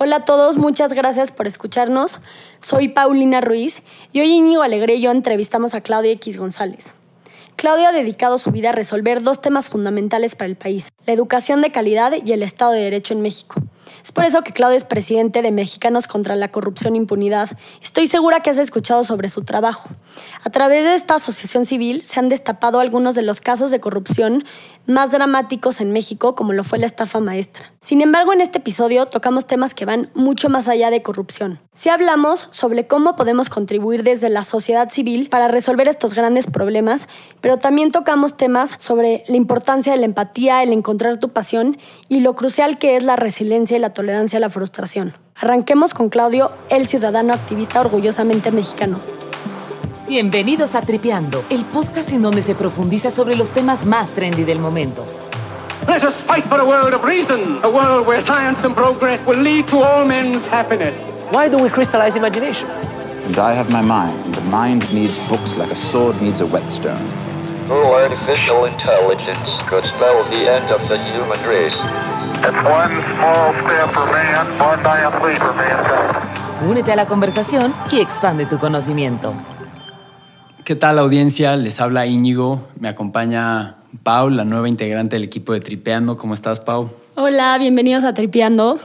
Hola a todos, muchas gracias por escucharnos. Soy Paulina Ruiz y hoy Íñigo Alegre y yo entrevistamos a Claudia X González. Claudia ha dedicado su vida a resolver dos temas fundamentales para el país, la educación de calidad y el Estado de Derecho en México. Es por eso que Claudia es presidente de Mexicanos contra la Corrupción e Impunidad. Estoy segura que has escuchado sobre su trabajo. A través de esta asociación civil se han destapado algunos de los casos de corrupción más dramáticos en México, como lo fue la estafa maestra. Sin embargo, en este episodio tocamos temas que van mucho más allá de corrupción. Si hablamos sobre cómo podemos contribuir desde la sociedad civil para resolver estos grandes problemas, pero también tocamos temas sobre la importancia de la empatía, el encontrar tu pasión y lo crucial que es la resiliencia y la tolerancia a la frustración. Arranquemos con Claudio, el ciudadano activista orgullosamente mexicano. Bienvenidos a Tripeando, el podcast en donde se profundiza sobre los temas más trendy del momento. Let us fight for a world of reason, a world where science and progress will lead to all men's happiness. Why do we crystallize imagination? And I have my mind. The mind needs books like a sword needs a whetstone. No artificial intelligence could spell the end of the human race. It's one small step for man, one giant leap for mankind. Únete a la conversación y expande tu conocimiento. ¿Qué tal audiencia? Les habla Íñigo, me acompaña Pau, la nueva integrante del equipo de Tripeando. ¿Cómo estás, Pau? Hola, bienvenidos a Tripeando.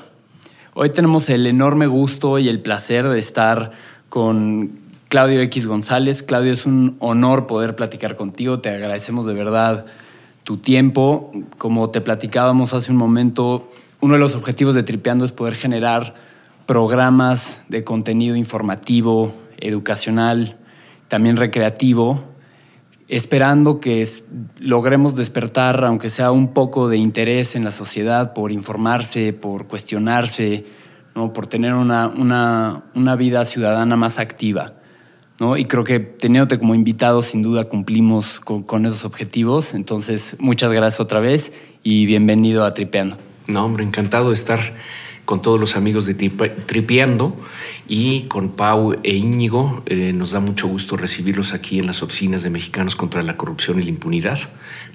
Hoy tenemos el enorme gusto y el placer de estar con Claudio X González. Claudio, es un honor poder platicar contigo. Te agradecemos de verdad tu tiempo. Como te platicábamos hace un momento, uno de los objetivos de Tripeando es poder generar programas de contenido informativo, educacional, también recreativo, esperando que logremos despertar, aunque sea un poco de interés en la sociedad por informarse, por cuestionarse, ¿no? por tener una, una, vida ciudadana más activa. ¿No? Y creo que teniéndote como invitado, sin duda cumplimos con, con esos objetivos. Entonces, muchas gracias otra vez y bienvenido a Tripeando. No, hombre, encantado de estar con todos los amigos de Tripeando y con Pau e Íñigo. Eh, nos da mucho gusto recibirlos aquí en las oficinas de Mexicanos contra la Corrupción y la Impunidad.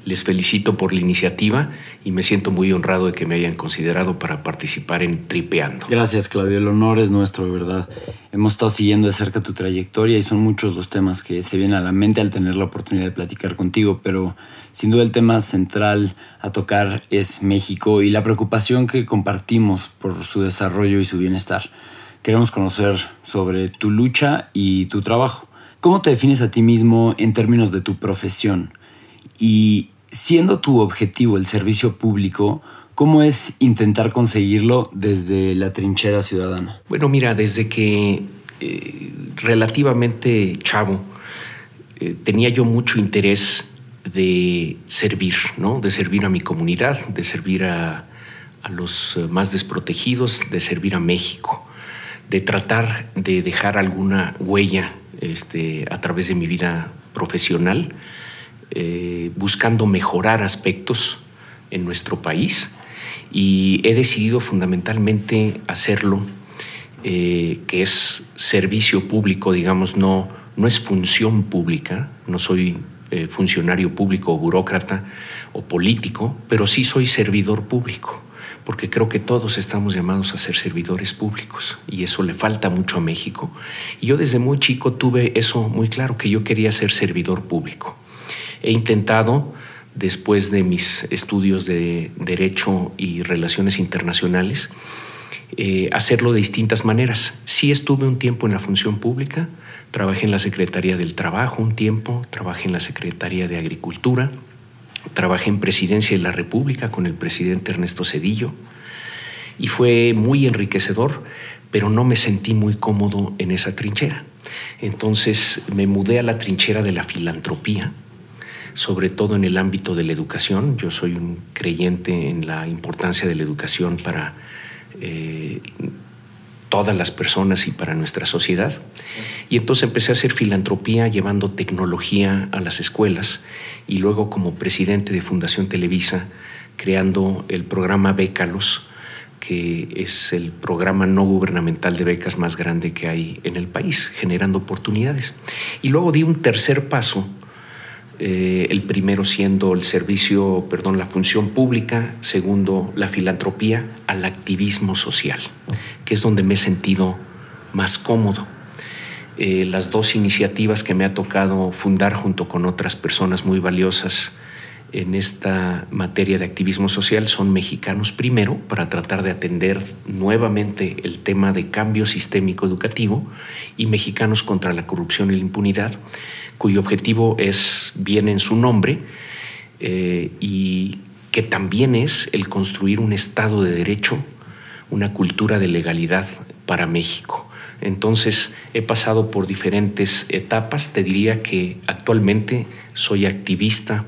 Les felicito por la iniciativa y me siento muy honrado de que me hayan considerado para participar en Tripeando. Gracias, Claudio. El honor es nuestro, de verdad. Hemos estado siguiendo de cerca tu trayectoria y son muchos los temas que se vienen a la mente al tener la oportunidad de platicar contigo, pero sin duda el tema central a tocar es México y la preocupación que compartimos por su desarrollo y su bienestar. Queremos conocer sobre tu lucha y tu trabajo. ¿Cómo te defines a ti mismo en términos de tu profesión? Y siendo tu objetivo el servicio público, ¿cómo es intentar conseguirlo desde la trinchera ciudadana? Bueno, mira, desde que eh, relativamente chavo eh, tenía yo mucho interés de servir, ¿no? de servir a mi comunidad, de servir a, los eh, más desprotegidos, de servir a México, de tratar de dejar alguna huella este, a través de mi vida profesional, eh, buscando mejorar aspectos en nuestro país y he decidido fundamentalmente hacerlo, eh, que es servicio público, digamos, no, no es función pública, no soy eh, funcionario público o burócrata o político, pero sí soy servidor público, porque creo que todos estamos llamados a ser servidores públicos y eso le falta mucho a México. Y yo desde muy chico tuve eso muy claro, que yo quería ser servidor público. He intentado, después de mis estudios de Derecho y Relaciones Internacionales, eh, hacerlo de distintas maneras. Sí estuve un tiempo en la función pública, Trabajé en la Secretaría del Trabajo un tiempo, trabajé en la Secretaría de Agricultura, trabajé en Presidencia de la República con el presidente Ernesto Cedillo y fue muy enriquecedor, pero no me sentí muy cómodo en esa trinchera. Entonces me mudé a la trinchera de la filantropía, sobre todo en el ámbito de la educación. Yo soy un creyente en la importancia de la educación para eh, todas las personas y para nuestra sociedad. Y entonces empecé a hacer filantropía llevando tecnología a las escuelas y luego como presidente de Fundación Televisa creando el programa Bécalos, que es el programa no gubernamental de becas más grande que hay en el país, generando oportunidades. Y luego di un tercer paso eh, el primero siendo el servicio, perdón, la función pública, segundo la filantropía al activismo social, que es donde me he sentido más cómodo. Eh, las dos iniciativas que me ha tocado fundar junto con otras personas muy valiosas en esta materia de activismo social son Mexicanos Primero, para tratar de atender nuevamente el tema de cambio sistémico educativo, y Mexicanos contra la Corrupción y la Impunidad, cuyo objetivo es bien en su nombre eh, y que también es el construir un Estado de Derecho, una cultura de legalidad para México. Entonces he pasado por diferentes etapas, te diría que actualmente soy activista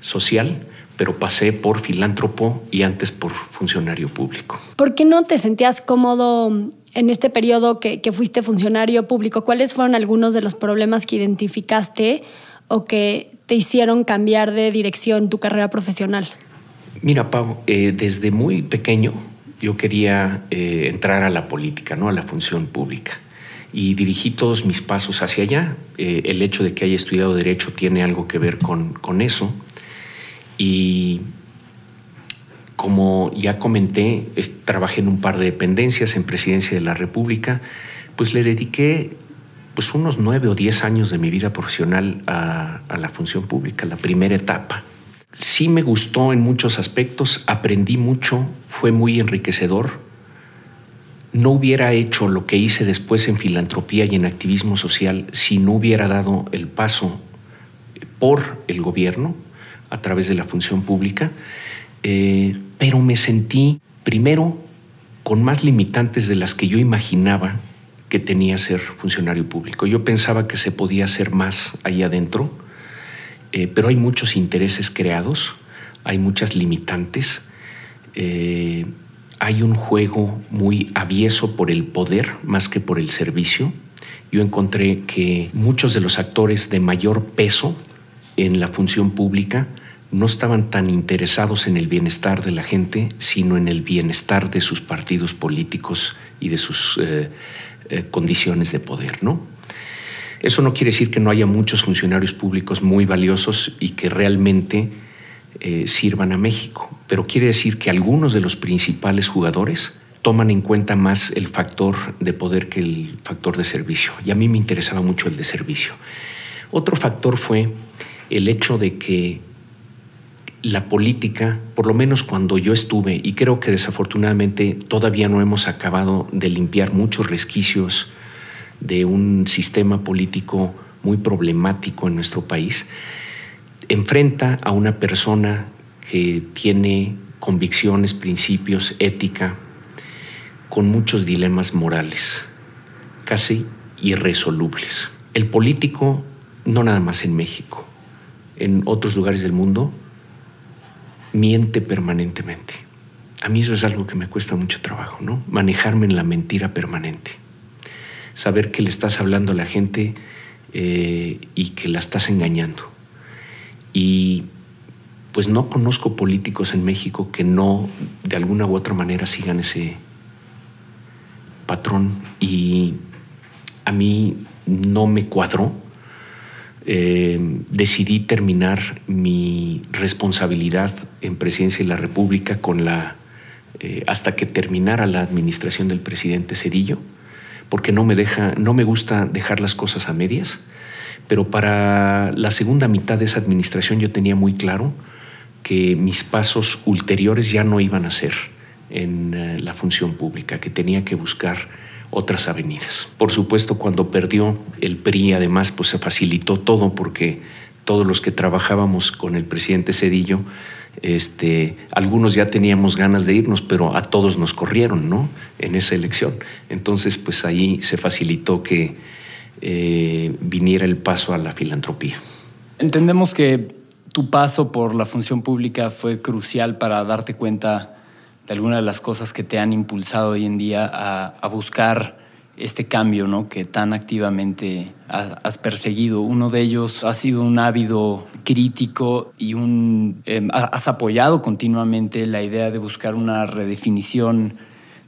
social, pero pasé por filántropo y antes por funcionario público. ¿Por qué no te sentías cómodo en este periodo que, fuiste funcionario público? ¿Cuáles fueron algunos de los problemas que identificaste o que te hicieron cambiar de dirección tu carrera profesional? Mira, Pau, eh, desde muy pequeño yo quería eh, entrar a la política, ¿no? a la función pública. Y dirigí todos mis pasos hacia allá. Eh, el hecho de que haya estudiado Derecho tiene algo que ver con, con eso. Y como ya comenté, trabajé en un par de dependencias en Presidencia de la República, pues le dediqué pues unos nueve o diez años de mi vida profesional a, a la función pública, la primera etapa. Sí me gustó en muchos aspectos, aprendí mucho, fue muy enriquecedor. No hubiera hecho lo que hice después en filantropía y en activismo social si no hubiera dado el paso por el gobierno, a través de la función pública, eh, pero me sentí primero con más limitantes de las que yo imaginaba que tenía ser funcionario público. Yo pensaba que se podía hacer más ahí adentro, eh, pero hay muchos intereses creados, hay muchas limitantes, eh, hay un juego muy avieso por el poder más que por el servicio. Yo encontré que muchos de los actores de mayor peso en la función pública no estaban tan interesados en el bienestar de la gente, sino en el bienestar de sus partidos políticos y de sus eh, eh, condiciones de poder, ¿no? Eso no quiere decir que no haya muchos funcionarios públicos muy valiosos y que realmente eh, sirvan a México, pero quiere decir que algunos de los principales jugadores toman en cuenta más el factor de poder que el factor de servicio. Y a mí me interesaba mucho el de servicio. Otro factor fue el hecho de que la política, por lo menos cuando yo estuve, y creo que desafortunadamente todavía no hemos acabado de limpiar muchos resquicios de un sistema político muy problemático en nuestro país, enfrenta a una persona que tiene convicciones, principios, ética, con muchos dilemas morales, casi irresolubles. El político, no nada más en México, en otros lugares del mundo, miente permanentemente. A mí eso es algo que me cuesta mucho trabajo, ¿no? Manejarme en la mentira permanente. Saber que le estás hablando a la gente eh, y que la estás engañando. Y pues no conozco políticos en México que no, de alguna u otra manera, sigan ese patrón. Y a mí no me cuadró eh, decidí terminar mi responsabilidad en presidencia de la República con la eh, hasta que terminara la administración del presidente Cedillo, porque no me deja, no me gusta dejar las cosas a medias. Pero para la segunda mitad de esa administración yo tenía muy claro que mis pasos ulteriores ya no iban a ser en eh, la función pública, que tenía que buscar otras avenidas. Por supuesto, cuando perdió el PRI, además, pues se facilitó todo porque todos los que trabajábamos con el presidente Cedillo, este, algunos ya teníamos ganas de irnos, pero a todos nos corrieron, ¿no? En esa elección. Entonces, pues ahí se facilitó que eh, viniera el paso a la filantropía. Entendemos que tu paso por la función pública fue crucial para darte cuenta de algunas de las cosas que te han impulsado hoy en día a, buscar este cambio ¿no? que tan activamente has perseguido. Uno de ellos ha sido un ávido crítico y un, em, has apoyado continuamente la idea de buscar una redefinición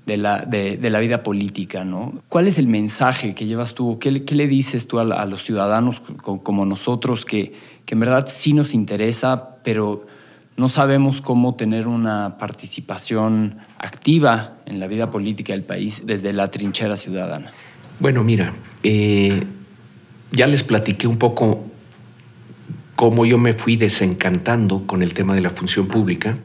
de la, de, la vida política. ¿no? ¿Cuál es el mensaje que llevas tú? ¿Qué, le dices tú a, los ciudadanos como nosotros que, que en verdad sí nos interesa, pero no sabemos cómo tener una participación activa en la vida política del país desde la trinchera ciudadana. Bueno, mira, eh, ya les platiqué un poco cómo yo me fui desencantando con el tema de la función pública.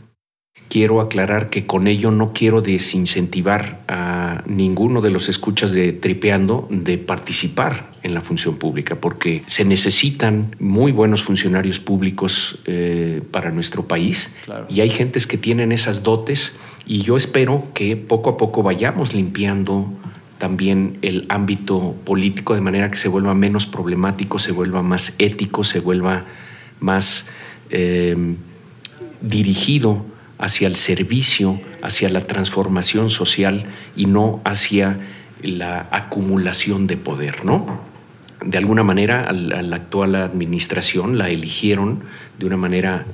Quiero aclarar que con ello no quiero desincentivar a ninguno de los escuchas de Tripeando de participar en la función pública, porque se necesitan muy buenos funcionarios públicos eh, para nuestro país Claro. y hay gentes que tienen esas dotes y yo espero que poco a poco vayamos limpiando también el ámbito político de manera que se vuelva menos problemático, se vuelva más ético, se vuelva más eh, dirigido hacia el servicio, hacia la transformación social y no hacia la acumulación de poder, ¿no? De alguna manera, a la actual administración la eligieron de una manera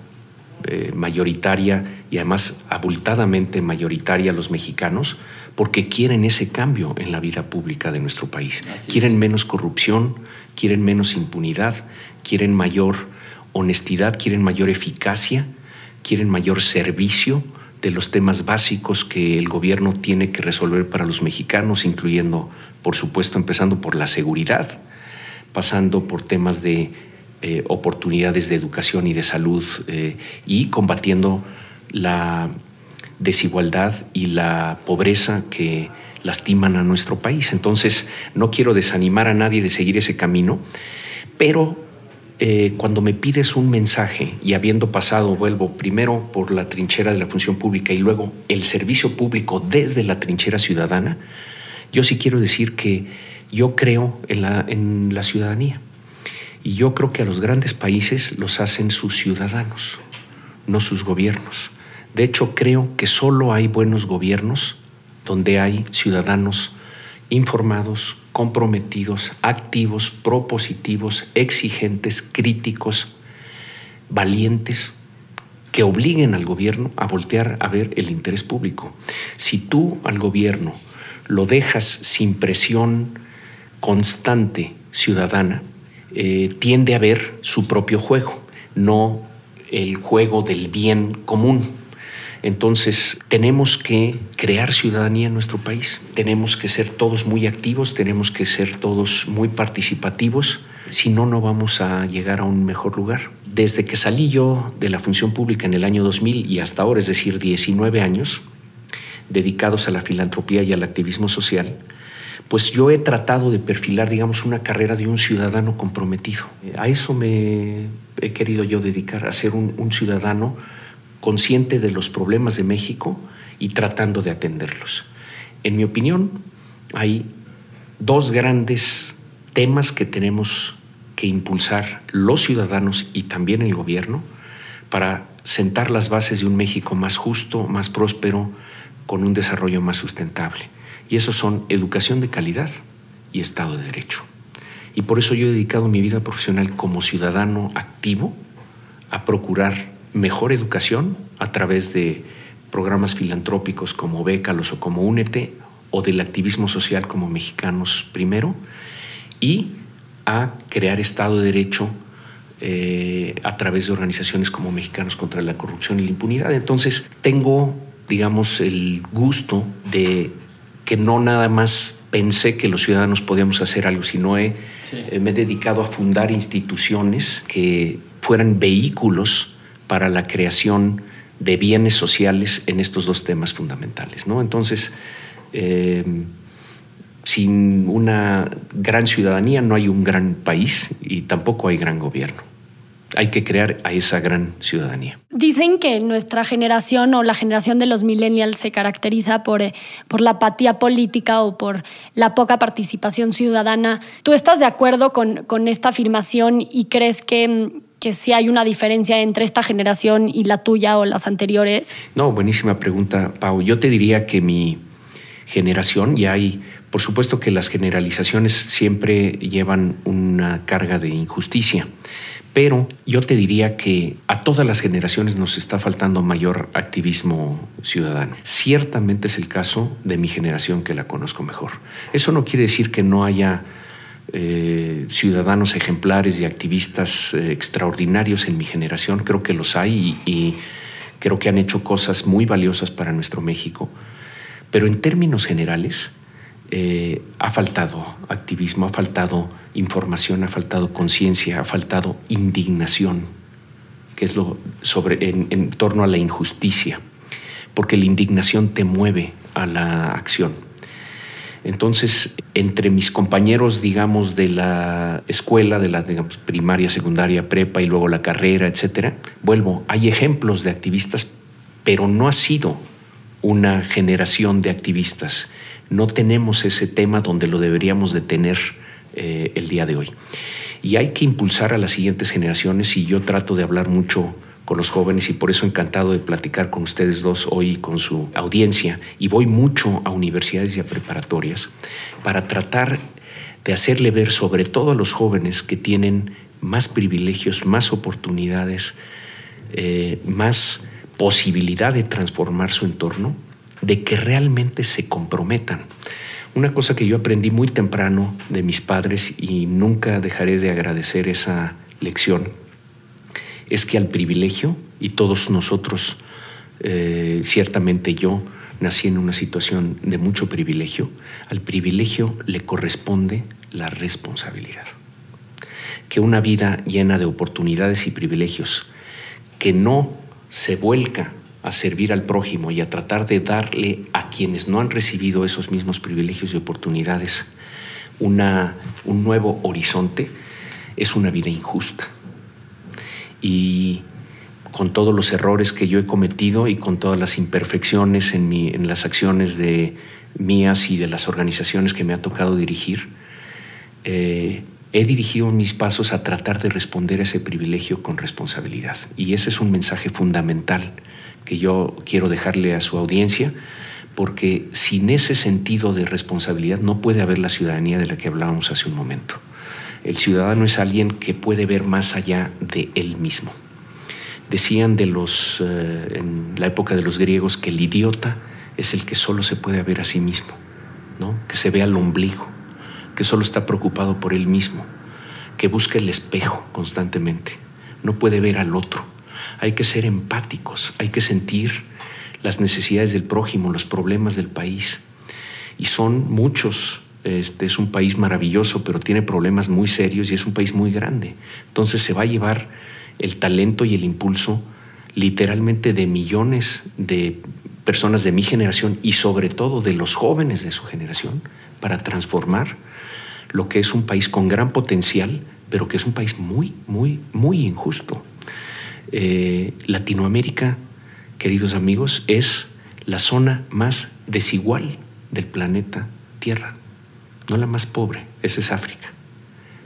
eh, mayoritaria y además abultadamente mayoritaria los mexicanos porque quieren ese cambio en la vida pública de nuestro país. Así quieren es. menos corrupción, quieren menos impunidad, quieren mayor honestidad, quieren mayor eficacia, quieren mayor servicio de los temas básicos que el gobierno tiene que resolver para los mexicanos, incluyendo, por supuesto, empezando por la seguridad, pasando por temas de eh, oportunidades de educación y de salud eh, y combatiendo la desigualdad y la pobreza que lastiman a nuestro país. Entonces, no quiero desanimar a nadie de seguir ese camino, pero eh, cuando me pides un mensaje y habiendo pasado, vuelvo primero por la trinchera de la función pública y luego el servicio público desde la trinchera ciudadana, yo sí quiero decir que yo creo en la, en la ciudadanía. Y yo creo que a los grandes países los hacen sus ciudadanos, no sus gobiernos. De hecho, creo que solo hay buenos gobiernos donde hay ciudadanos informados, comprometidos, activos, propositivos, exigentes, críticos, valientes, que obliguen al gobierno a voltear a ver el interés público. Si tú al gobierno lo dejas sin presión constante ciudadana, eh, tiende a ver su propio juego, no el juego del bien común. Entonces, tenemos que crear ciudadanía en nuestro país, tenemos que ser todos muy activos, tenemos que ser todos muy participativos, si no, no vamos a llegar a un mejor lugar. Desde que salí yo de la función pública en el año 2000 y hasta ahora, es decir, 19 años, dedicados a la filantropía y al activismo social, pues yo he tratado de perfilar, digamos, una carrera de un ciudadano comprometido. A eso me he querido yo dedicar, a ser un, un ciudadano consciente de los problemas de México y tratando de atenderlos. En mi opinión, hay dos grandes temas que tenemos que impulsar los ciudadanos y también el gobierno para sentar las bases de un México más justo, más próspero, con un desarrollo más sustentable. Y esos son educación de calidad y Estado de Derecho. Y por eso yo he dedicado mi vida profesional como ciudadano activo a procurar mejor educación a través de programas filantrópicos como Bécalos o como Únete o del activismo social como Mexicanos Primero y a crear Estado de Derecho eh, a través de organizaciones como Mexicanos contra la Corrupción y la Impunidad. Entonces tengo, digamos, el gusto de que no nada más pensé que los ciudadanos podíamos hacer algo, sino he, Sí. eh, me he dedicado a fundar instituciones que fueran vehículos para la creación de bienes sociales en estos dos temas fundamentales. ¿no? Entonces, eh, sin una gran ciudadanía no hay un gran país y tampoco hay gran gobierno. Hay que crear a esa gran ciudadanía. Dicen que nuestra generación o la generación de los millennials se caracteriza por, eh, por la apatía política o por la poca participación ciudadana. ¿Tú estás de acuerdo con, con esta afirmación y crees que, mm, que sí hay una diferencia entre esta generación y la tuya o las anteriores? No, buenísima pregunta, Pau. Yo te diría que mi generación, ya hay, por supuesto que las generalizaciones siempre llevan una carga de injusticia, pero yo te diría que a todas las generaciones nos está faltando mayor activismo ciudadano. Ciertamente es el caso de mi generación que la conozco mejor. Eso no quiere decir que no haya eh, ciudadanos ejemplares y activistas eh, extraordinarios en mi generación, creo que los hay y, Creo que han hecho cosas muy valiosas para nuestro México, pero en términos generales eh, ha faltado activismo, ha faltado información, ha faltado conciencia, ha faltado indignación, que es lo sobre en torno a la injusticia, porque la indignación te mueve a la acción. Entonces, entre mis compañeros, digamos, de la escuela, de la primaria, secundaria, prepa y luego la carrera, etcétera, vuelvo, hay ejemplos de activistas, pero no ha sido una generación de activistas. No tenemos ese tema donde lo deberíamos de tener eh, el día de hoy. Y hay que impulsar a las siguientes generaciones y yo trato de hablar mucho con los jóvenes y por eso encantado de platicar con ustedes dos hoy con su audiencia y voy mucho a universidades y a preparatorias para tratar de hacerle ver sobre todo a los jóvenes que tienen más privilegios, más oportunidades, eh, más posibilidad de transformar su entorno, de que realmente se comprometan. Una cosa que yo aprendí muy temprano de mis padres y nunca dejaré de agradecer esa lección es que al privilegio, y todos nosotros, eh, ciertamente yo, nací en una situación de mucho privilegio, al privilegio le corresponde la responsabilidad. Que una vida llena de oportunidades y privilegios, que no se vuelca a servir al prójimo y a tratar de darle a quienes no han recibido esos mismos privilegios y oportunidades una, un nuevo horizonte, es una vida injusta y con todos los errores que yo he cometido y con todas las imperfecciones en, mi, en las acciones de mías y de las organizaciones que me ha tocado dirigir, eh, he dirigido mis pasos a tratar de responder a ese privilegio con responsabilidad. Y ese es un mensaje fundamental que yo quiero dejarle a su audiencia, porque sin ese sentido de responsabilidad no puede haber la ciudadanía de la que hablábamos hace un momento. El ciudadano es alguien que puede ver más allá de él mismo. Decían de los, eh, en la época de los griegos que el idiota es el que solo se puede ver a sí mismo, ¿no? que se ve al ombligo, que solo está preocupado por él mismo, que busca el espejo constantemente, no puede ver al otro. Hay que ser empáticos, hay que sentir las necesidades del prójimo, los problemas del país. Y son muchos este es un país maravilloso, pero tiene problemas muy serios y es un país muy grande. Entonces se va a llevar el talento y el impulso literalmente de millones de personas de mi generación y sobre todo de los jóvenes de su generación para transformar lo que es un país con gran potencial, pero que es un país muy, muy, muy injusto. Eh, Latinoamérica, queridos amigos, es la zona más desigual del planeta Tierra no la más pobre, esa es África.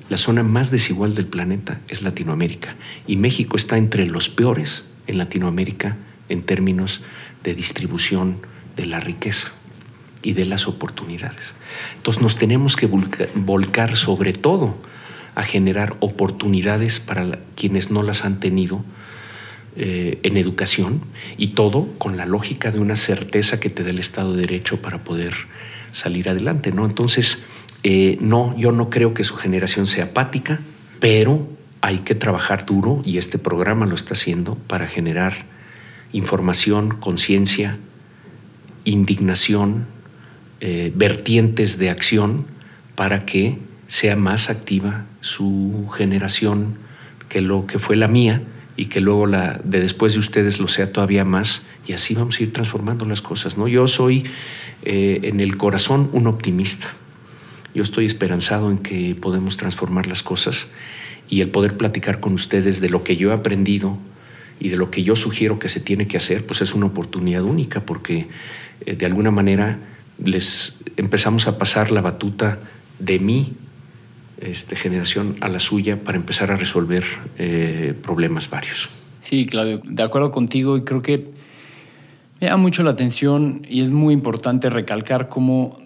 La zona más desigual del planeta es Latinoamérica y México está entre los peores en Latinoamérica en términos de distribución de la riqueza y de las oportunidades. Entonces nos tenemos que volcar sobre todo a generar oportunidades para quienes no las han tenido eh, en educación y todo con la lógica de una certeza que te dé el Estado de Derecho para poder salir adelante, ¿no? Entonces, eh, no, yo no creo que su generación sea apática, pero hay que trabajar duro y este programa lo está haciendo para generar información, conciencia, indignación, eh, vertientes de acción para que sea más activa su generación que lo que fue la mía y que luego la de después de ustedes lo sea todavía más y así vamos a ir transformando las cosas. ¿no? Yo soy eh, en el corazón un optimista. Yo estoy esperanzado en que podemos transformar las cosas y el poder platicar con ustedes de lo que yo he aprendido y de lo que yo sugiero que se tiene que hacer, pues es una oportunidad única porque eh, de alguna manera les empezamos a pasar la batuta de mi este, generación a la suya para empezar a resolver eh, problemas varios. Sí, Claudio, de acuerdo contigo y creo que me llama mucho la atención y es muy importante recalcar cómo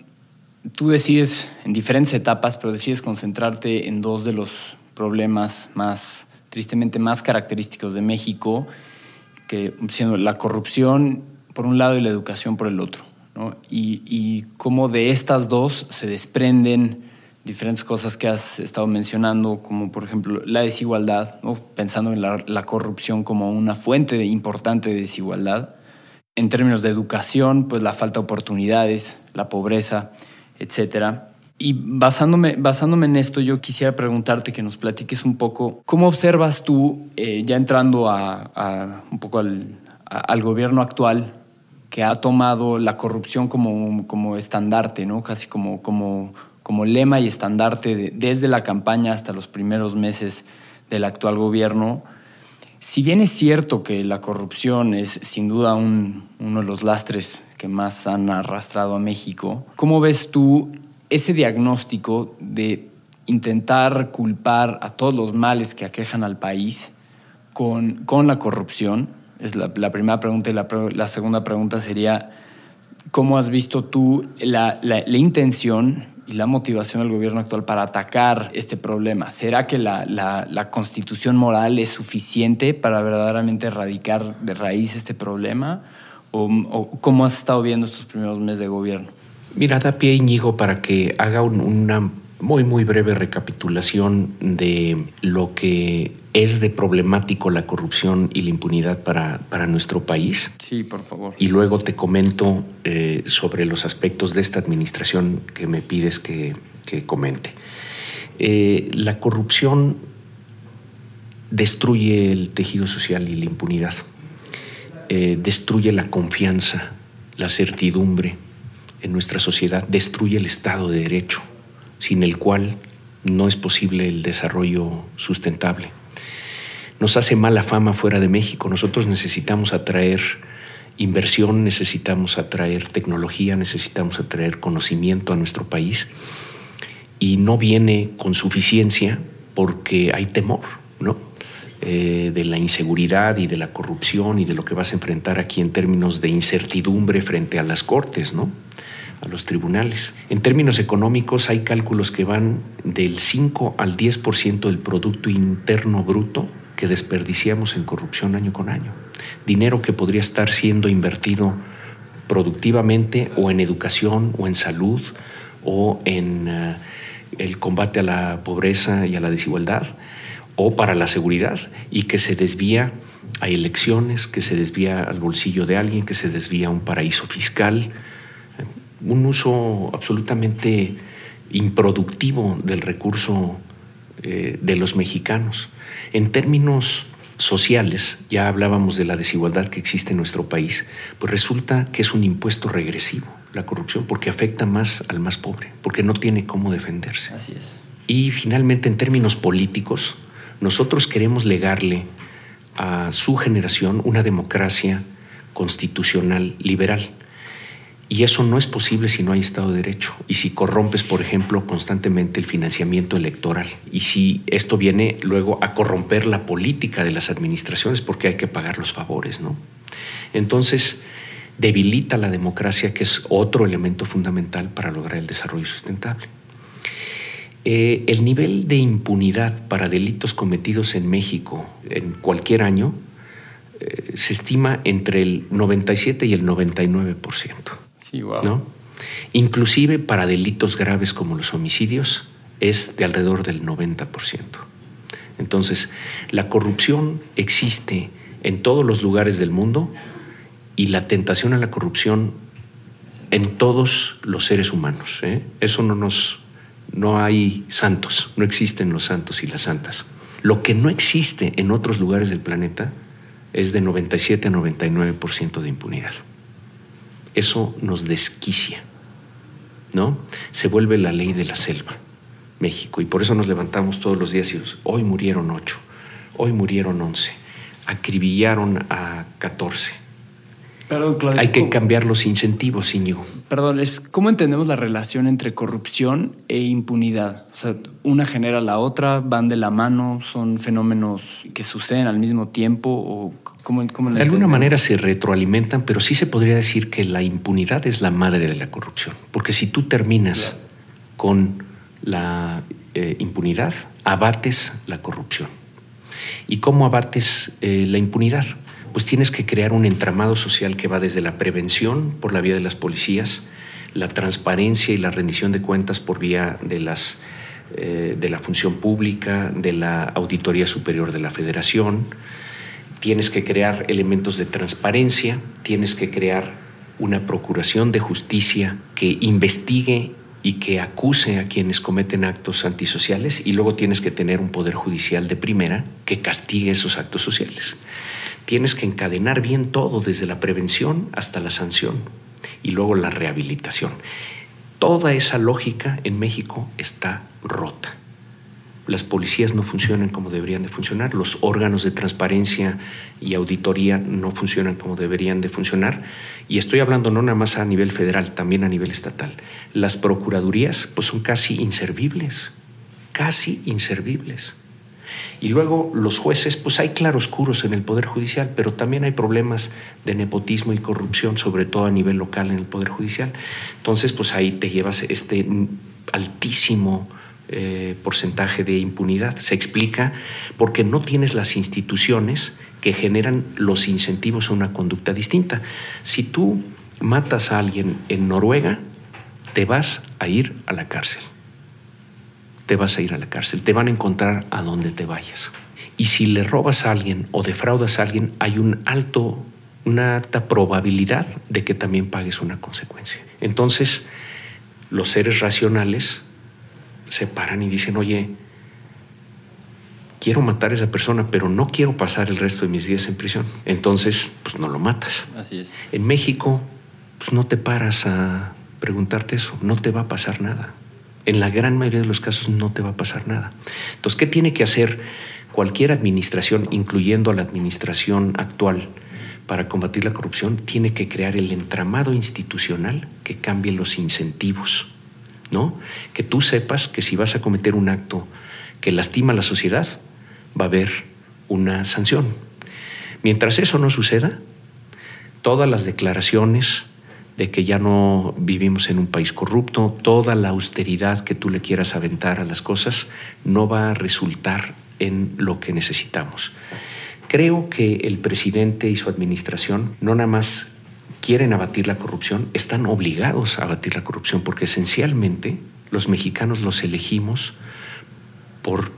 tú decides en diferentes etapas, pero decides concentrarte en dos de los problemas más, tristemente, más característicos de México, que siendo la corrupción por un lado y la educación por el otro. Y, y cómo de estas dos se desprenden diferentes cosas que has estado mencionando, como por ejemplo la desigualdad, ¿no? pensando en la, la, corrupción como una fuente importante de desigualdad. En términos de educación, pues la falta de oportunidades, la pobreza, etcétera. Y basándome, basándome en esto, yo quisiera preguntarte que nos platiques un poco, ¿cómo observas tú, eh, ya entrando a, un poco al, gobierno actual, que ha tomado la corrupción como, como estandarte, ¿no? casi como, como, como lema y estandarte de, desde la campaña hasta los primeros meses del actual gobierno. Si bien es cierto que la corrupción es sin duda un, uno de los lastres que más han arrastrado a México, ¿cómo ves tú ese diagnóstico de intentar culpar a todos los males que aquejan al país con, con la corrupción? Es la, primera pregunta y la, la, segunda pregunta sería, ¿cómo has visto tú la, la, intención y la motivación del gobierno actual para atacar este problema? ¿Será que la, constitución moral es suficiente para verdaderamente erradicar de raíz este problema? ¿O, o cómo has estado viendo estos primeros meses de gobierno? Mira, da pie Íñigo para que haga un, una muy, muy breve recapitulación de lo que es de problemático la corrupción y la impunidad para, para nuestro país. Sí, por favor. Y luego te comento eh, sobre los aspectos de esta administración que me pides que, que comente. Eh, la corrupción destruye el tejido social y la impunidad, eh, destruye la confianza, la certidumbre en nuestra sociedad, destruye el Estado de Derecho sin el cual no es posible el desarrollo sustentable. Nos hace mala fama fuera de México. Nosotros necesitamos atraer inversión, necesitamos atraer tecnología, necesitamos atraer conocimiento a nuestro país y no viene con suficiencia porque hay temor, ¿no? Eh, de la inseguridad y de la corrupción y de lo que vas a enfrentar aquí en términos de incertidumbre frente a las cortes, ¿no? A los tribunales. En términos económicos hay cálculos que van del 5 al 10% del Producto Interno Bruto que desperdiciamos en corrupción año con año. Dinero que podría estar siendo invertido productivamente o en educación o en salud o en uh, el combate a la pobreza y a la desigualdad o para la seguridad y que se desvía a elecciones, que se desvía al bolsillo de alguien, que se desvía a un paraíso fiscal, un uso absolutamente improductivo del recurso eh, de los mexicanos. En términos sociales, ya hablábamos de la desigualdad que existe en nuestro país, pues resulta que es un impuesto regresivo, la corrupción, porque afecta más al más pobre, porque no tiene cómo defenderse. Así es. Y finalmente, en términos políticos, nosotros queremos legarle a su generación una democracia constitucional liberal y eso no es posible si no hay Estado de Derecho y si corrompes, por ejemplo, constantemente el financiamiento electoral y si esto viene luego a corromper la política de las administraciones porque hay que pagar los favores, ¿no? Entonces, debilita la democracia, que es otro elemento fundamental para lograr el desarrollo sustentable. Eh, el nivel de impunidad para delitos cometidos en México en cualquier año eh, se estima entre el 97 y el 99%. ¿No? Inclusive para delitos graves como los homicidios es de alrededor del 90%. Entonces, la corrupción existe en todos los lugares del mundo y la tentación a la corrupción en todos los seres humanos. ¿eh? Eso no nos... No hay santos, no existen los santos y las santas. Lo que no existe en otros lugares del planeta es de 97 a 99% de impunidad eso nos desquicia, ¿no? Se vuelve la ley de la selva, México, y por eso nos levantamos todos los días y hoy murieron ocho, hoy murieron once, acribillaron a catorce. Perdón, Claudio. Hay que cambiar los incentivos, Íñigo. Perdón, es, ¿cómo entendemos la relación entre corrupción e impunidad? O sea, una genera la otra, van de la mano, son fenómenos que suceden al mismo tiempo o cómo, cómo De alguna manera se retroalimentan, pero sí se podría decir que la impunidad es la madre de la corrupción, porque si tú terminas yeah. con la eh, impunidad, abates la corrupción. ¿Y cómo abates eh, la impunidad? Pues tienes que crear un entramado social que va desde la prevención por la vía de las policías, la transparencia y la rendición de cuentas por vía de las eh, de la función pública, de la Auditoría Superior de la Federación. Tienes que crear elementos de transparencia, tienes que crear una procuración de justicia que investigue y que acuse a quienes cometen actos antisociales y luego tienes que tener un poder judicial de primera que castigue esos actos sociales. Tienes que encadenar bien todo desde la prevención hasta la sanción y luego la rehabilitación. Toda esa lógica en México está rota. Las policías no funcionan como deberían de funcionar, los órganos de transparencia y auditoría no funcionan como deberían de funcionar. Y estoy hablando no nada más a nivel federal, también a nivel estatal. Las procuradurías pues son casi inservibles, casi inservibles. Y luego los jueces, pues hay claroscuros en el Poder Judicial, pero también hay problemas de nepotismo y corrupción, sobre todo a nivel local en el Poder Judicial. Entonces, pues ahí te llevas este altísimo eh, porcentaje de impunidad. Se explica porque no tienes las instituciones que generan los incentivos a una conducta distinta. Si tú matas a alguien en Noruega, te vas a ir a la cárcel te vas a ir a la cárcel, te van a encontrar a donde te vayas. Y si le robas a alguien o defraudas a alguien, hay un alto, una alta probabilidad de que también pagues una consecuencia. Entonces, los seres racionales se paran y dicen, oye, quiero matar a esa persona, pero no quiero pasar el resto de mis días en prisión. Entonces, pues no lo matas. Así es. En México, pues no te paras a preguntarte eso, no te va a pasar nada en la gran mayoría de los casos no te va a pasar nada. Entonces, ¿qué tiene que hacer cualquier administración, incluyendo la administración actual, para combatir la corrupción? Tiene que crear el entramado institucional que cambie los incentivos, ¿no? Que tú sepas que si vas a cometer un acto que lastima a la sociedad, va a haber una sanción. Mientras eso no suceda, todas las declaraciones, de que ya no vivimos en un país corrupto, toda la austeridad que tú le quieras aventar a las cosas no va a resultar en lo que necesitamos. Creo que el presidente y su administración no nada más quieren abatir la corrupción, están obligados a abatir la corrupción porque esencialmente los mexicanos los elegimos por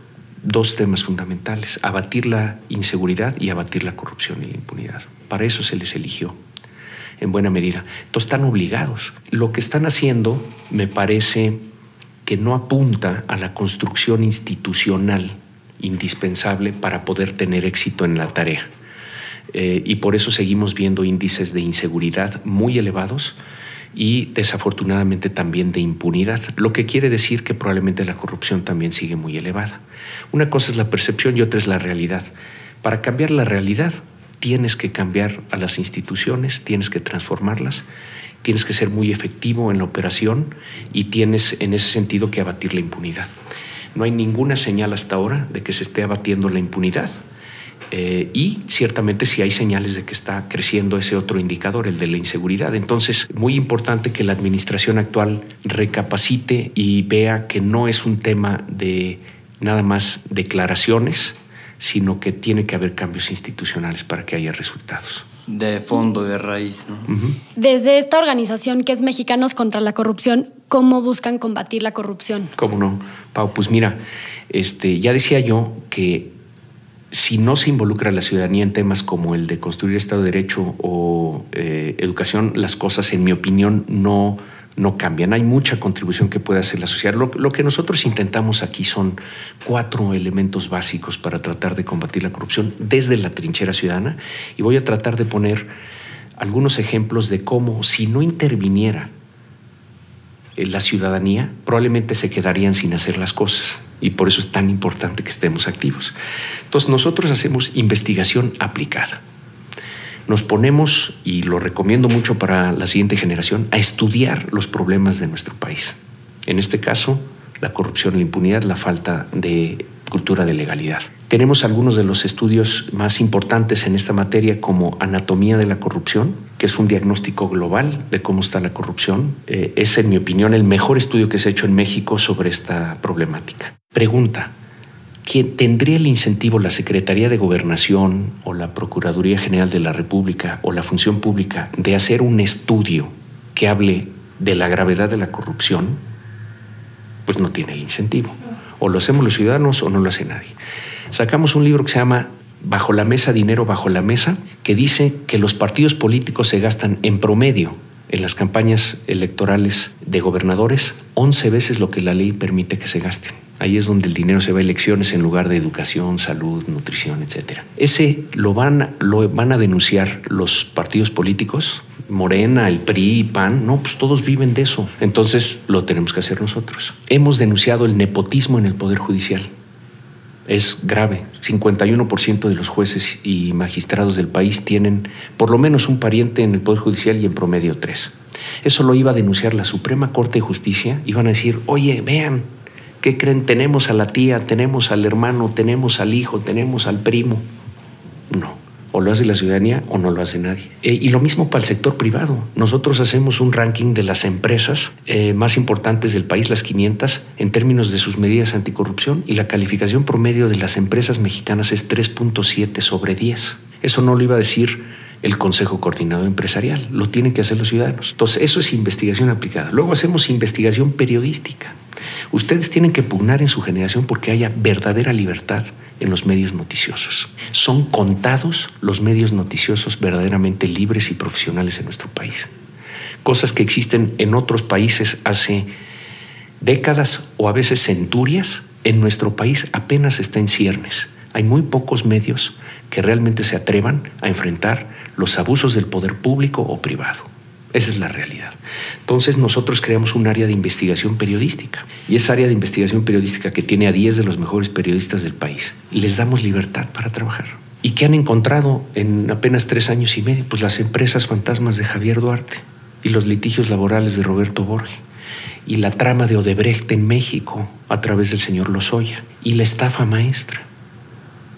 dos temas fundamentales, abatir la inseguridad y abatir la corrupción y la impunidad. Para eso se les eligió en buena medida. Entonces están obligados. Lo que están haciendo me parece que no apunta a la construcción institucional indispensable para poder tener éxito en la tarea. Eh, y por eso seguimos viendo índices de inseguridad muy elevados y desafortunadamente también de impunidad, lo que quiere decir que probablemente la corrupción también sigue muy elevada. Una cosa es la percepción y otra es la realidad. Para cambiar la realidad tienes que cambiar a las instituciones, tienes que transformarlas, tienes que ser muy efectivo en la operación y tienes en ese sentido que abatir la impunidad. No hay ninguna señal hasta ahora de que se esté abatiendo la impunidad. Eh, y ciertamente si hay señales de que está creciendo ese otro indicador, el de la inseguridad. Entonces, muy importante que la administración actual recapacite y vea que no es un tema de nada más declaraciones, sino que tiene que haber cambios institucionales para que haya resultados. De fondo, de raíz. ¿no? Desde esta organización que es Mexicanos contra la Corrupción, ¿cómo buscan combatir la corrupción? ¿Cómo no? Pau, pues mira, este, ya decía yo que si no se involucra la ciudadanía en temas como el de construir Estado de Derecho o eh, educación, las cosas, en mi opinión, no no cambian. Hay mucha contribución que puede hacer la sociedad. Lo, que nosotros intentamos aquí son cuatro elementos básicos para tratar de combatir la corrupción desde la trinchera ciudadana y voy a tratar de poner algunos ejemplos de cómo si no interviniera eh, la ciudadanía, probablemente se quedarían sin hacer las cosas y por eso es tan importante que estemos activos. Entonces nosotros hacemos investigación aplicada nos ponemos, y lo recomiendo mucho para la siguiente generación, a estudiar los problemas de nuestro país. En este caso, la corrupción, la impunidad, la falta de cultura de legalidad. Tenemos algunos de los estudios más importantes en esta materia como Anatomía de la Corrupción, que es un diagnóstico global de cómo está la corrupción. Eh, es, en mi opinión, el mejor estudio que se ha hecho en México sobre esta problemática. Pregunta, ¿Quién tendría el incentivo la Secretaría de Gobernación o la Procuraduría General de la República o la Función Pública de hacer un estudio que hable de la gravedad de la corrupción, pues no tiene el incentivo. O lo hacemos los ciudadanos o no lo hace nadie. Sacamos un libro que se llama Bajo la mesa, dinero bajo la mesa, que dice que los partidos políticos se gastan en promedio en las campañas electorales de gobernadores 11 veces lo que la ley permite que se gasten. Ahí es donde el dinero se va a elecciones en lugar de educación, salud, nutrición, etc. Ese lo van, lo van a denunciar los partidos políticos, Morena, el PRI, PAN, no, pues todos viven de eso. Entonces lo tenemos que hacer nosotros. Hemos denunciado el nepotismo en el Poder Judicial. Es grave. 51% de los jueces y magistrados del país tienen por lo menos un pariente en el Poder Judicial y en promedio tres. Eso lo iba a denunciar la Suprema Corte de Justicia. Iban a decir, oye, vean, ¿qué creen? Tenemos a la tía, tenemos al hermano, tenemos al hijo, tenemos al primo. No o lo hace la ciudadanía o no lo hace nadie. Eh, y lo mismo para el sector privado. Nosotros hacemos un ranking de las empresas eh, más importantes del país, las 500, en términos de sus medidas anticorrupción y la calificación promedio de las empresas mexicanas es 3.7 sobre 10. Eso no lo iba a decir el Consejo Coordinador Empresarial, lo tienen que hacer los ciudadanos. Entonces, eso es investigación aplicada. Luego hacemos investigación periodística. Ustedes tienen que pugnar en su generación porque haya verdadera libertad en los medios noticiosos. Son contados los medios noticiosos verdaderamente libres y profesionales en nuestro país. Cosas que existen en otros países hace décadas o a veces centurias, en nuestro país apenas está en ciernes. Hay muy pocos medios que realmente se atrevan a enfrentar los abusos del poder público o privado. Esa es la realidad. Entonces nosotros creamos un área de investigación periodística y esa área de investigación periodística que tiene a 10 de los mejores periodistas del país, les damos libertad para trabajar. ¿Y qué han encontrado en apenas tres años y medio? Pues las empresas fantasmas de Javier Duarte y los litigios laborales de Roberto Borges y la trama de Odebrecht en México a través del señor Lozoya y la estafa maestra.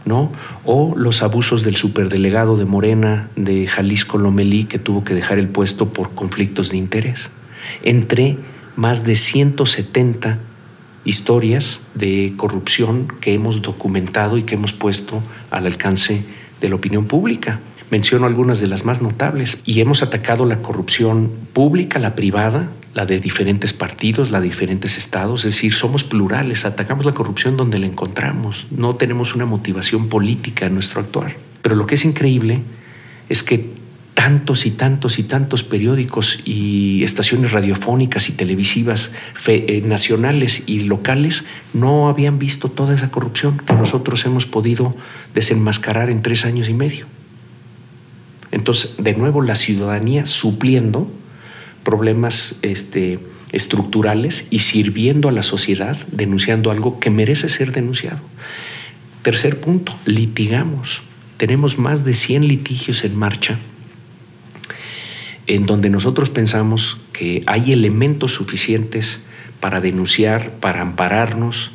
¿No? O los abusos del superdelegado de Morena de Jalisco Lomelí que tuvo que dejar el puesto por conflictos de interés. Entre más de 170 historias de corrupción que hemos documentado y que hemos puesto al alcance de la opinión pública. Menciono algunas de las más notables y hemos atacado la corrupción pública, la privada, la de diferentes partidos, la de diferentes estados, es decir, somos plurales, atacamos la corrupción donde la encontramos, no tenemos una motivación política en nuestro actuar. Pero lo que es increíble es que tantos y tantos y tantos periódicos y estaciones radiofónicas y televisivas eh, nacionales y locales no habían visto toda esa corrupción que nosotros hemos podido desenmascarar en tres años y medio. Entonces, de nuevo, la ciudadanía supliendo problemas este, estructurales y sirviendo a la sociedad, denunciando algo que merece ser denunciado. Tercer punto, litigamos. Tenemos más de 100 litigios en marcha en donde nosotros pensamos que hay elementos suficientes para denunciar, para ampararnos,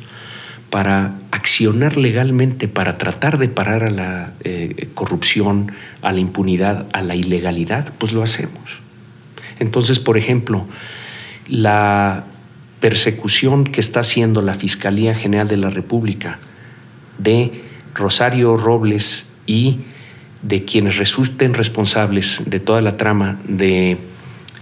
para accionar legalmente, para tratar de parar a la eh, corrupción, a la impunidad, a la ilegalidad, pues lo hacemos. Entonces, por ejemplo, la persecución que está haciendo la Fiscalía General de la República de Rosario Robles y de quienes resulten responsables de toda la trama de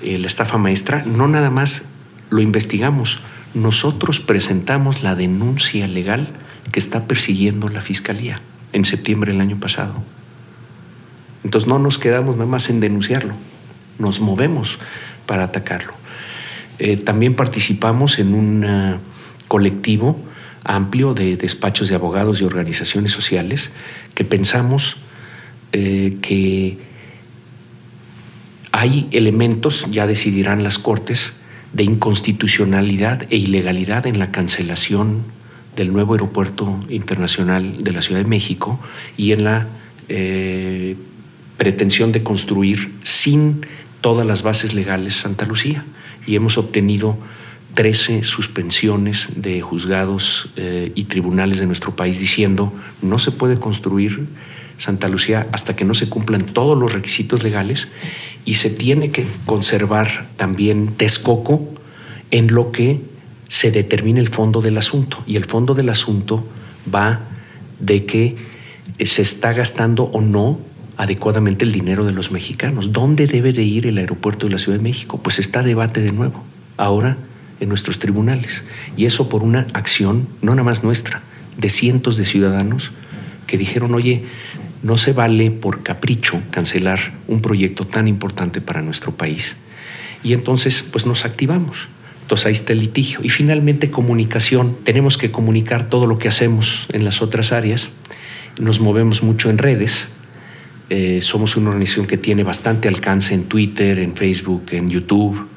eh, la estafa maestra, no nada más lo investigamos, nosotros presentamos la denuncia legal que está persiguiendo la Fiscalía en septiembre del año pasado. Entonces no nos quedamos nada más en denunciarlo, nos movemos para atacarlo. Eh, también participamos en un eh, colectivo amplio de despachos de abogados y organizaciones sociales que pensamos eh, que hay elementos, ya decidirán las Cortes, de inconstitucionalidad e ilegalidad en la cancelación del nuevo aeropuerto internacional de la Ciudad de México y en la pretensión de construir sin todas las bases legales Santa Lucía y hemos obtenido 13 suspensiones de juzgados eh, y tribunales de nuestro país diciendo no se puede construir Santa Lucía hasta que no se cumplan todos los requisitos legales y se tiene que conservar también Texcoco en lo que se determine el fondo del asunto. Y el fondo del asunto va de que se está gastando o no adecuadamente el dinero de los mexicanos. ¿Dónde debe de ir el aeropuerto de la Ciudad de México? Pues está debate de nuevo, ahora en nuestros tribunales. Y eso por una acción, no nada más nuestra, de cientos de ciudadanos que dijeron, oye, no se vale por capricho cancelar un proyecto tan importante para nuestro país. Y entonces, pues nos activamos. Entonces ahí está el litigio. Y finalmente comunicación. Tenemos que comunicar todo lo que hacemos en las otras áreas. Nos movemos mucho en redes. Eh, somos una organización que tiene bastante alcance en Twitter, en Facebook, en YouTube.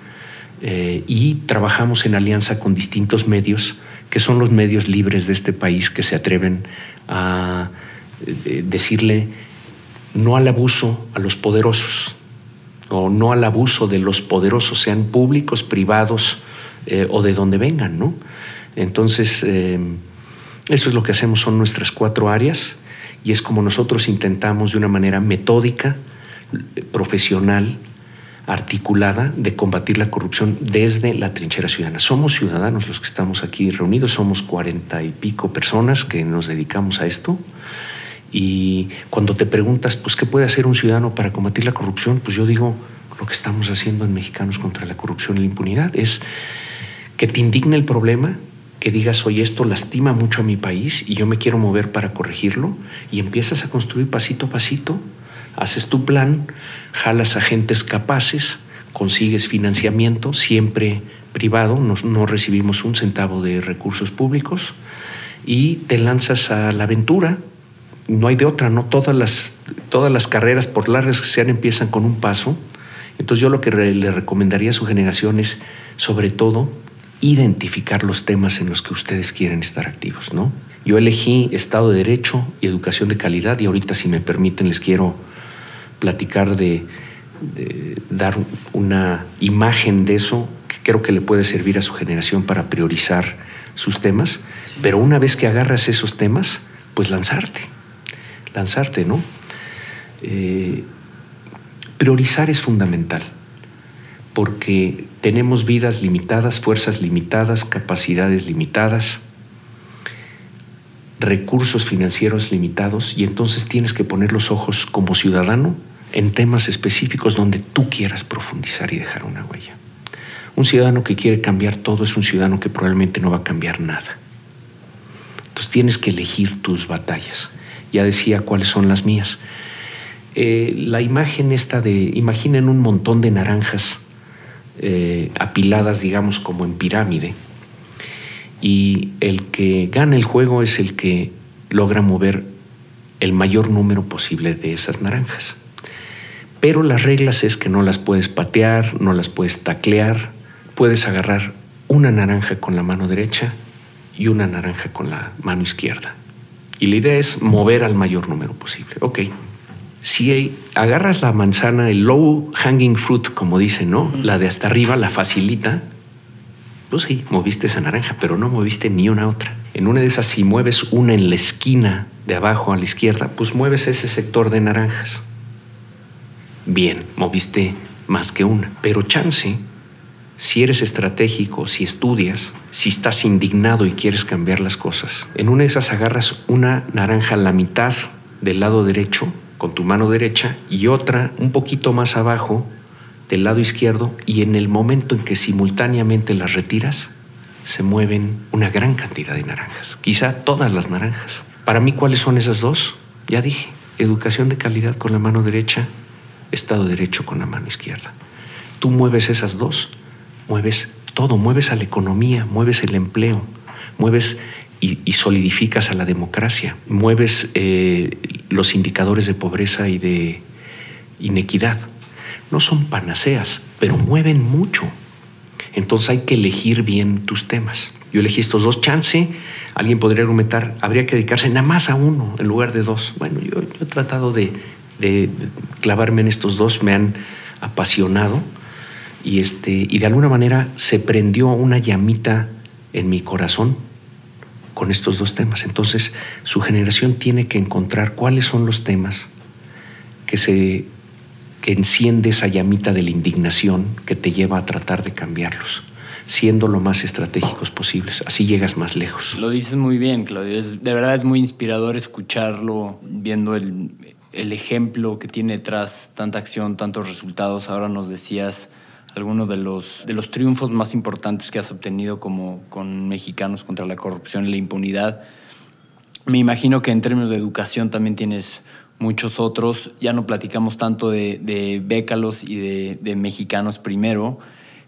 Eh, y trabajamos en alianza con distintos medios, que son los medios libres de este país que se atreven a eh, decirle no al abuso a los poderosos o no al abuso de los poderosos, sean públicos, privados o de donde vengan, ¿no? Entonces, eso es lo que hacemos, son nuestras cuatro áreas y es como nosotros intentamos de una manera metódica, profesional, articulada de combatir la corrupción desde la trinchera ciudadana. Somos ciudadanos los que estamos aquí reunidos, somos cuarenta y pico personas que nos dedicamos a esto y cuando te preguntas, pues, ¿qué puede hacer un ciudadano para combatir la corrupción? Pues yo digo, lo que estamos haciendo en Mexicanos contra la corrupción y la impunidad es que te indigne el problema, que digas, oye, esto lastima mucho a mi país y yo me quiero mover para corregirlo, y empiezas a construir pasito a pasito, haces tu plan, jalas agentes capaces, consigues financiamiento, siempre privado, no, no recibimos un centavo de recursos públicos, y te lanzas a la aventura no hay de otra, ¿no? Todas las, todas las carreras, por largas que sean, empiezan con un paso. Entonces yo lo que le recomendaría a su generación es, sobre todo, identificar los temas en los que ustedes quieren estar activos, ¿no? Yo elegí Estado de Derecho y Educación de Calidad y ahorita, si me permiten, les quiero platicar de, de dar una imagen de eso que creo que le puede servir a su generación para priorizar sus temas, pero una vez que agarras esos temas, pues lanzarte lanzarte, ¿no? Eh, priorizar es fundamental, porque tenemos vidas limitadas, fuerzas limitadas, capacidades limitadas, recursos financieros limitados, y entonces tienes que poner los ojos como ciudadano en temas específicos donde tú quieras profundizar y dejar una huella. Un ciudadano que quiere cambiar todo es un ciudadano que probablemente no va a cambiar nada. Entonces tienes que elegir tus batallas ya decía cuáles son las mías. Eh, la imagen esta de, imaginen un montón de naranjas eh, apiladas, digamos, como en pirámide, y el que gana el juego es el que logra mover el mayor número posible de esas naranjas. Pero las reglas es que no las puedes patear, no las puedes taclear, puedes agarrar una naranja con la mano derecha y una naranja con la mano izquierda. Y la idea es mover al mayor número posible. Ok. Si agarras la manzana, el low hanging fruit, como dicen, ¿no? La de hasta arriba, la facilita. Pues sí, moviste esa naranja, pero no moviste ni una otra. En una de esas, si mueves una en la esquina de abajo a la izquierda, pues mueves ese sector de naranjas. Bien, moviste más que una. Pero chance si eres estratégico, si estudias, si estás indignado y quieres cambiar las cosas, en una de esas agarras una naranja a la mitad del lado derecho con tu mano derecha y otra un poquito más abajo del lado izquierdo y en el momento en que simultáneamente las retiras, se mueven una gran cantidad de naranjas, quizá todas las naranjas. Para mí, ¿cuáles son esas dos? Ya dije, educación de calidad con la mano derecha, Estado de Derecho con la mano izquierda. Tú mueves esas dos mueves todo, mueves a la economía, mueves el empleo, mueves y, solidificas a la democracia, mueves eh, los indicadores de pobreza y de inequidad. No son panaceas, pero mueven mucho. Entonces hay que elegir bien tus temas. Yo elegí estos dos chance. Alguien podría argumentar, habría que dedicarse nada más a uno en lugar de dos. Bueno, yo, he tratado de clavarme en estos dos, me han apasionado y, este, y de alguna manera se prendió una llamita en mi corazón con estos dos temas. Entonces, su generación tiene que encontrar cuáles son los temas que se enciende esa llamita de la indignación que te lleva a tratar de cambiarlos, siendo lo más estratégicos posibles. Así llegas más lejos. Lo dices muy bien, Claudio. de verdad es muy inspirador escucharlo, viendo el, el ejemplo que tiene detrás tanta acción, tantos resultados. Ahora nos decías algunos de los, de los triunfos más importantes que has obtenido como con mexicanos contra la corrupción y la impunidad. Me imagino que en términos de educación también tienes muchos otros. Ya no platicamos tanto de, de Bécalos y de, de, mexicanos primero,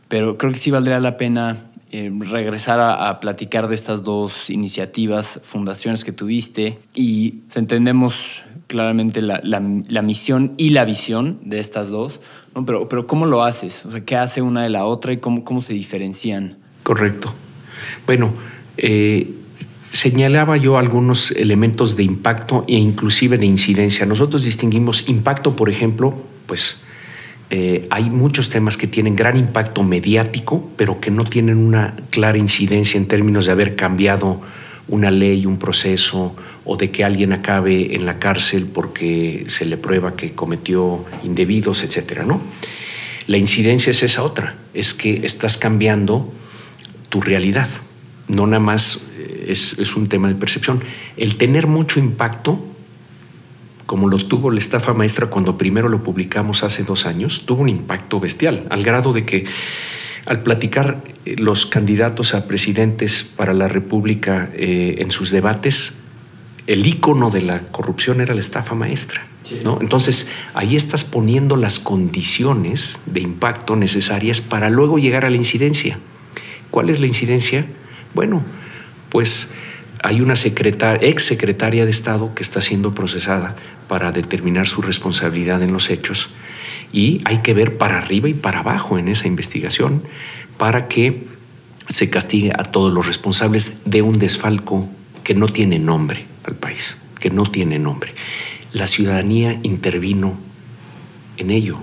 pero creo que sí valdría la pena eh, regresar a, a, platicar de estas dos iniciativas, fundaciones que tuviste y entendemos claramente la, la, la, misión y la visión de estas dos, ¿no? pero, pero ¿cómo lo haces? O sea, ¿Qué hace una de la otra y cómo, cómo se diferencian? Correcto. Bueno, eh, señalaba yo algunos elementos de impacto e inclusive de incidencia. Nosotros distinguimos impacto, por ejemplo, pues eh, hay muchos temas que tienen gran impacto mediático, pero que no tienen una clara incidencia en términos de haber cambiado una ley, un proceso, o de que alguien acabe en la cárcel porque se le prueba que cometió indebidos, etcétera, ¿no? La incidencia es esa otra, es que estás cambiando tu realidad, no nada más eh, es, es un tema de percepción. El tener mucho impacto, como lo tuvo la estafa maestra cuando primero lo publicamos hace dos años, tuvo un impacto bestial, al grado de que al platicar eh, los candidatos a presidentes para la República eh, en sus debates, el icono de la corrupción era la estafa maestra. Sí. ¿no? Entonces, ahí estás poniendo las condiciones de impacto necesarias para luego llegar a la incidencia. ¿Cuál es la incidencia? Bueno, pues hay una secretaria, ex secretaria de Estado que está siendo procesada para determinar su responsabilidad en los hechos y hay que ver para arriba y para abajo en esa investigación para que se castigue a todos los responsables de un desfalco que no tiene nombre al país, que no tiene nombre. La ciudadanía intervino en ello.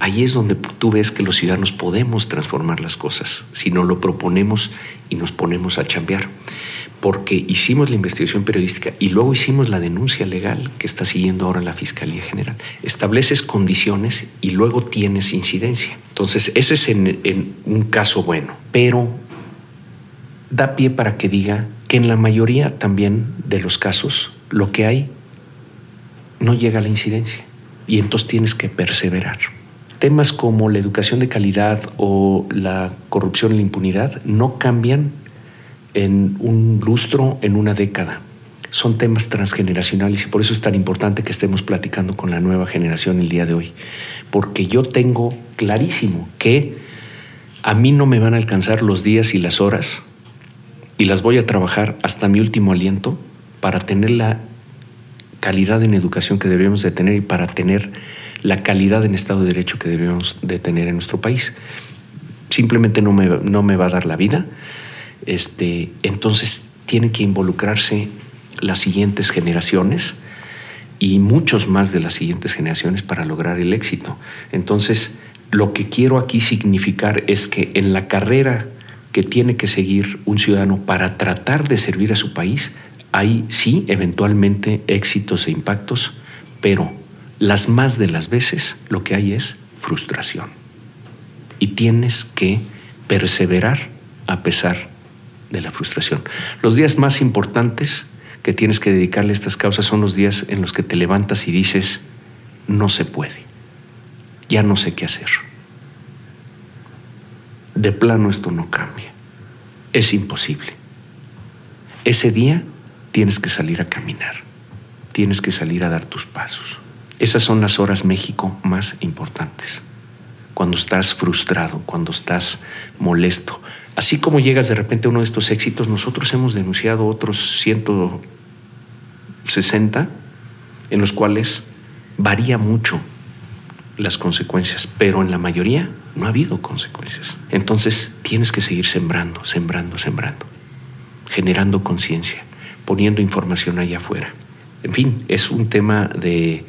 Ahí es donde tú ves que los ciudadanos podemos transformar las cosas si no lo proponemos y nos ponemos a chambear. Porque hicimos la investigación periodística y luego hicimos la denuncia legal que está siguiendo ahora la Fiscalía General. Estableces condiciones y luego tienes incidencia. Entonces, ese es un caso bueno, pero da pie para que diga que en la mayoría también de los casos lo que hay no llega a la incidencia y entonces tienes que perseverar. Temas como la educación de calidad o la corrupción y la impunidad no cambian en un lustro, en una década. Son temas transgeneracionales y por eso es tan importante que estemos platicando con la nueva generación el día de hoy. Porque yo tengo clarísimo que a mí no me van a alcanzar los días y las horas y las voy a trabajar hasta mi último aliento para tener la calidad en educación que deberíamos de tener y para tener la calidad en Estado de Derecho que deberíamos de tener en nuestro país. Simplemente no me, no me va a dar la vida. Este, entonces tienen que involucrarse las siguientes generaciones y muchos más de las siguientes generaciones para lograr el éxito. Entonces, lo que quiero aquí significar es que en la carrera que tiene que seguir un ciudadano para tratar de servir a su país, hay sí eventualmente éxitos e impactos, pero las más de las veces lo que hay es frustración. Y tienes que perseverar a pesar de la frustración. Los días más importantes que tienes que dedicarle a estas causas son los días en los que te levantas y dices, no se puede, ya no sé qué hacer. De plano esto no cambia, es imposible. Ese día tienes que salir a caminar, tienes que salir a dar tus pasos. Esas son las horas México más importantes. Cuando estás frustrado, cuando estás molesto. Así como llegas de repente a uno de estos éxitos, nosotros hemos denunciado otros 160 en los cuales varía mucho las consecuencias, pero en la mayoría no ha habido consecuencias. Entonces tienes que seguir sembrando, sembrando, sembrando, generando conciencia, poniendo información allá afuera. En fin, es un tema de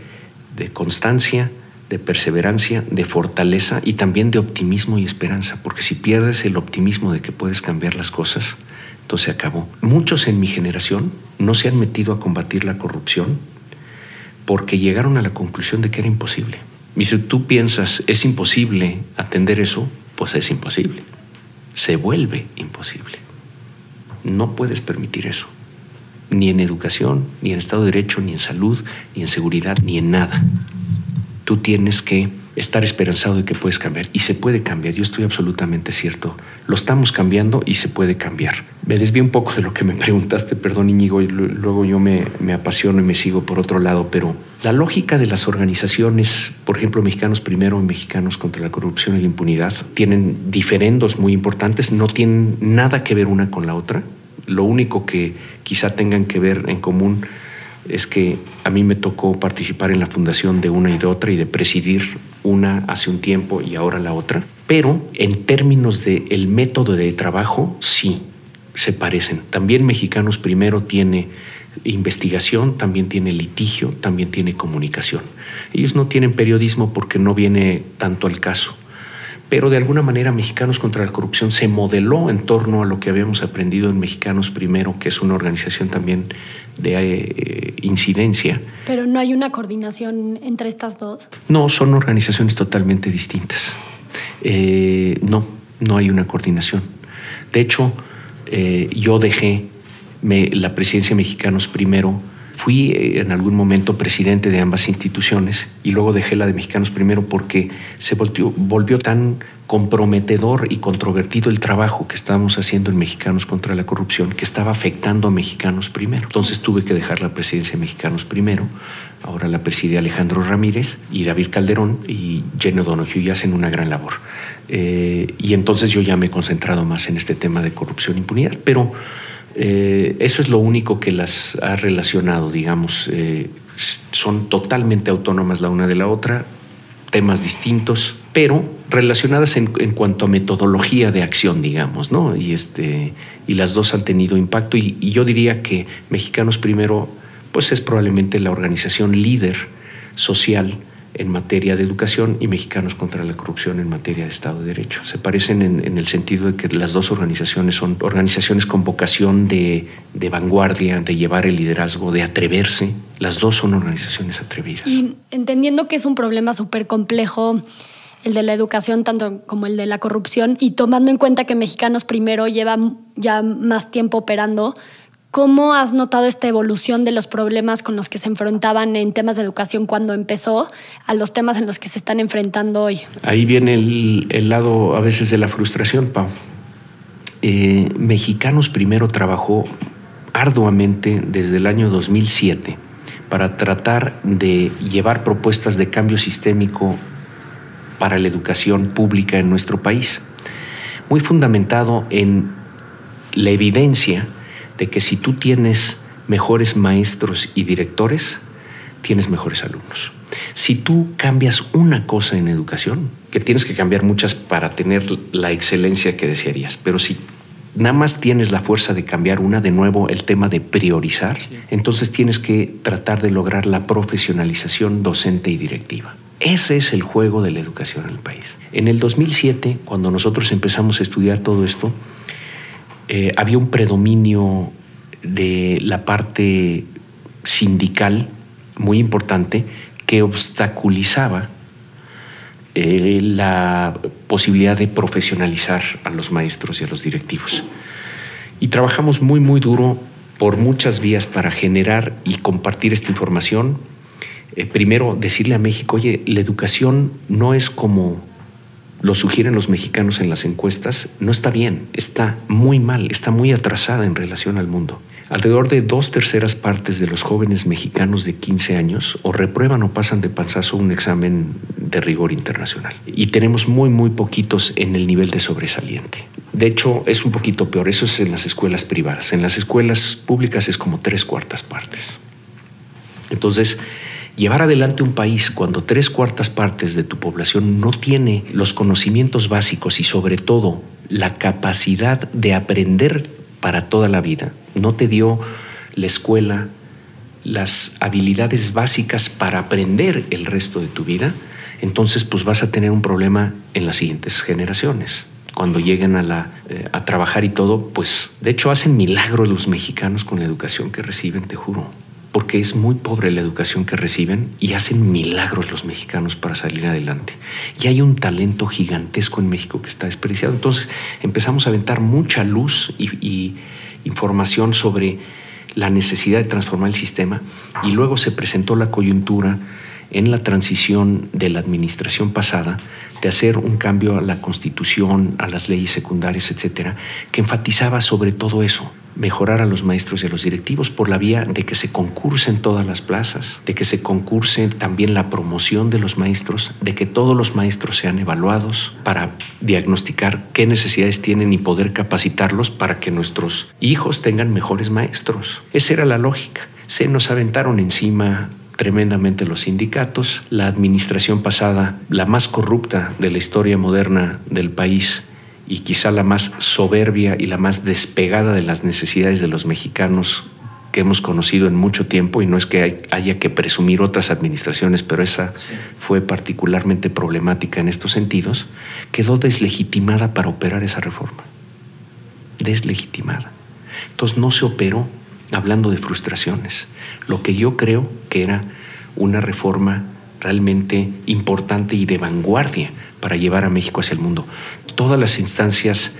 de constancia, de perseverancia, de fortaleza y también de optimismo y esperanza, porque si pierdes el optimismo de que puedes cambiar las cosas, entonces acabó. Muchos en mi generación no se han metido a combatir la corrupción porque llegaron a la conclusión de que era imposible. Y si tú piensas, es imposible atender eso, pues es imposible. Se vuelve imposible. No puedes permitir eso. ni en educación, ni en Estado de Derecho, ni en salud, ni en seguridad, ni en nada. Tú tienes que estar esperanzado de que puedes cambiar. Y se puede cambiar, yo estoy absolutamente cierto. Lo estamos cambiando y se puede cambiar. Me desvío un poco de lo que me preguntaste, perdón Íñigo, luego yo me, me apasiono y me sigo por otro lado, pero la lógica de las organizaciones, por ejemplo, Mexicanos Primero y Mexicanos contra la Corrupción y la Impunidad, tienen diferendos muy importantes, no tienen nada que ver una con la otra. Lo único que quizá tengan que ver en común es que a mí me tocó participar en la fundación de una y de otra y de presidir una hace un tiempo y ahora la otra, pero en términos del el método de trabajo sí se parecen. También Mexicanos Primero tiene investigación, también tiene litigio, también tiene comunicación. Ellos no tienen periodismo porque no viene tanto al caso pero de alguna manera Mexicanos contra la Corrupción se modeló en torno a lo que habíamos aprendido en Mexicanos Primero, que es una organización también de eh, incidencia. Pero no hay una coordinación entre estas dos. No, son organizaciones totalmente distintas. Eh, no, no hay una coordinación. De hecho, eh, yo dejé la presidencia de Mexicanos Primero Fui eh, en algún momento presidente de ambas instituciones y luego dejé la de Mexicanos primero porque se volvió, volvió tan comprometedor y controvertido el trabajo que estábamos haciendo en Mexicanos contra la corrupción que estaba afectando a Mexicanos primero. Entonces tuve que dejar la presidencia de Mexicanos primero. Ahora la preside Alejandro Ramírez y David Calderón y Jenny Donoghue y hacen una gran labor. Eh, y entonces yo ya me he concentrado más en este tema de corrupción e impunidad. Pero eh, eso es lo único que las ha relacionado, digamos. Eh, son totalmente autónomas la una de la otra, temas distintos, pero relacionadas en, cuanto a metodología de acción, digamos, ¿no? Y, este, y las dos han tenido impacto y, y yo diría que Mexicanos Primero, pues es probablemente la organización líder social en materia de educación y Mexicanos contra la Corrupción en materia de Estado de Derecho. Se parecen en, el sentido de que las dos organizaciones son organizaciones con vocación de, vanguardia, de llevar el liderazgo, de atreverse. Las dos son organizaciones atrevidas. Y entendiendo que es un problema súper complejo el de la educación tanto como el de la corrupción y tomando en cuenta que Mexicanos primero lleva ya más tiempo operando, ¿Cómo has notado esta evolución de los problemas con los que se enfrentaban en temas de educación cuando empezó a los temas en los que se están enfrentando hoy? Ahí viene el, lado a veces de la frustración, Pau. Eh, Mexicanos primero trabajó arduamente desde el año 2007 para tratar de llevar propuestas de cambio sistémico para la educación pública en nuestro país, muy fundamentado en la evidencia de que si tú tienes mejores maestros y directores, tienes mejores alumnos. Si tú cambias una cosa en educación, que tienes que cambiar muchas para tener la excelencia que desearías, pero si nada más tienes la fuerza de cambiar una, de nuevo el tema de priorizar, entonces tienes que tratar de lograr la profesionalización docente y directiva. Ese es el juego de la educación en el país. En el 2007, cuando nosotros empezamos a estudiar todo esto, eh, había un predominio de la parte sindical muy importante que obstaculizaba eh, la posibilidad de profesionalizar a los maestros y a los directivos. Y trabajamos muy, muy duro por muchas vías para generar y compartir esta información. Eh, primero, decirle a México, oye, la educación no es como lo sugieren los mexicanos en las encuestas, no está bien, está muy mal, está muy atrasada en relación al mundo. Alrededor de dos terceras partes de los jóvenes mexicanos de 15 años o reprueban o pasan de panzazo un examen de rigor internacional. Y tenemos muy, muy poquitos en el nivel de sobresaliente. De hecho, es un poquito peor. Eso es en las escuelas privadas. En las escuelas públicas es como tres cuartas partes. Entonces, Llevar adelante un país cuando tres cuartas partes de tu población no tiene los conocimientos básicos y sobre todo la capacidad de aprender para toda la vida, no te dio la escuela las habilidades básicas para aprender el resto de tu vida, entonces pues vas a tener un problema en las siguientes generaciones. Cuando lleguen a, la, eh, a trabajar y todo, pues de hecho hacen milagros los mexicanos con la educación que reciben, te juro porque es muy pobre la educación que reciben y hacen milagros los mexicanos para salir adelante. Y hay un talento gigantesco en México que está despreciado. Entonces empezamos a aventar mucha luz y, información sobre la necesidad de transformar el sistema y luego se presentó la coyuntura en la transición de la administración pasada de hacer un cambio a la constitución, a las leyes secundarias, etcétera, que enfatizaba sobre todo eso, mejorar a los maestros y a los directivos por la vía de que se concursen todas las plazas, de que se concurse también la promoción de los maestros, de que todos los maestros sean evaluados para diagnosticar qué necesidades tienen y poder capacitarlos para que nuestros hijos tengan mejores maestros. Esa era la lógica. Se nos aventaron encima tremendamente los sindicatos. La administración pasada, la más corrupta de la historia moderna del país y quizá la más soberbia y la más despegada de las necesidades de los mexicanos que hemos conocido en mucho tiempo, y no es que haya que presumir otras administraciones, pero esa fue particularmente problemática en estos sentidos, quedó deslegitimada para operar esa reforma. Deslegitimada. Entonces no se operó hablando de frustraciones, lo que yo creo que era una reforma realmente importante y de vanguardia para llevar a México hacia el mundo. Todas las instancias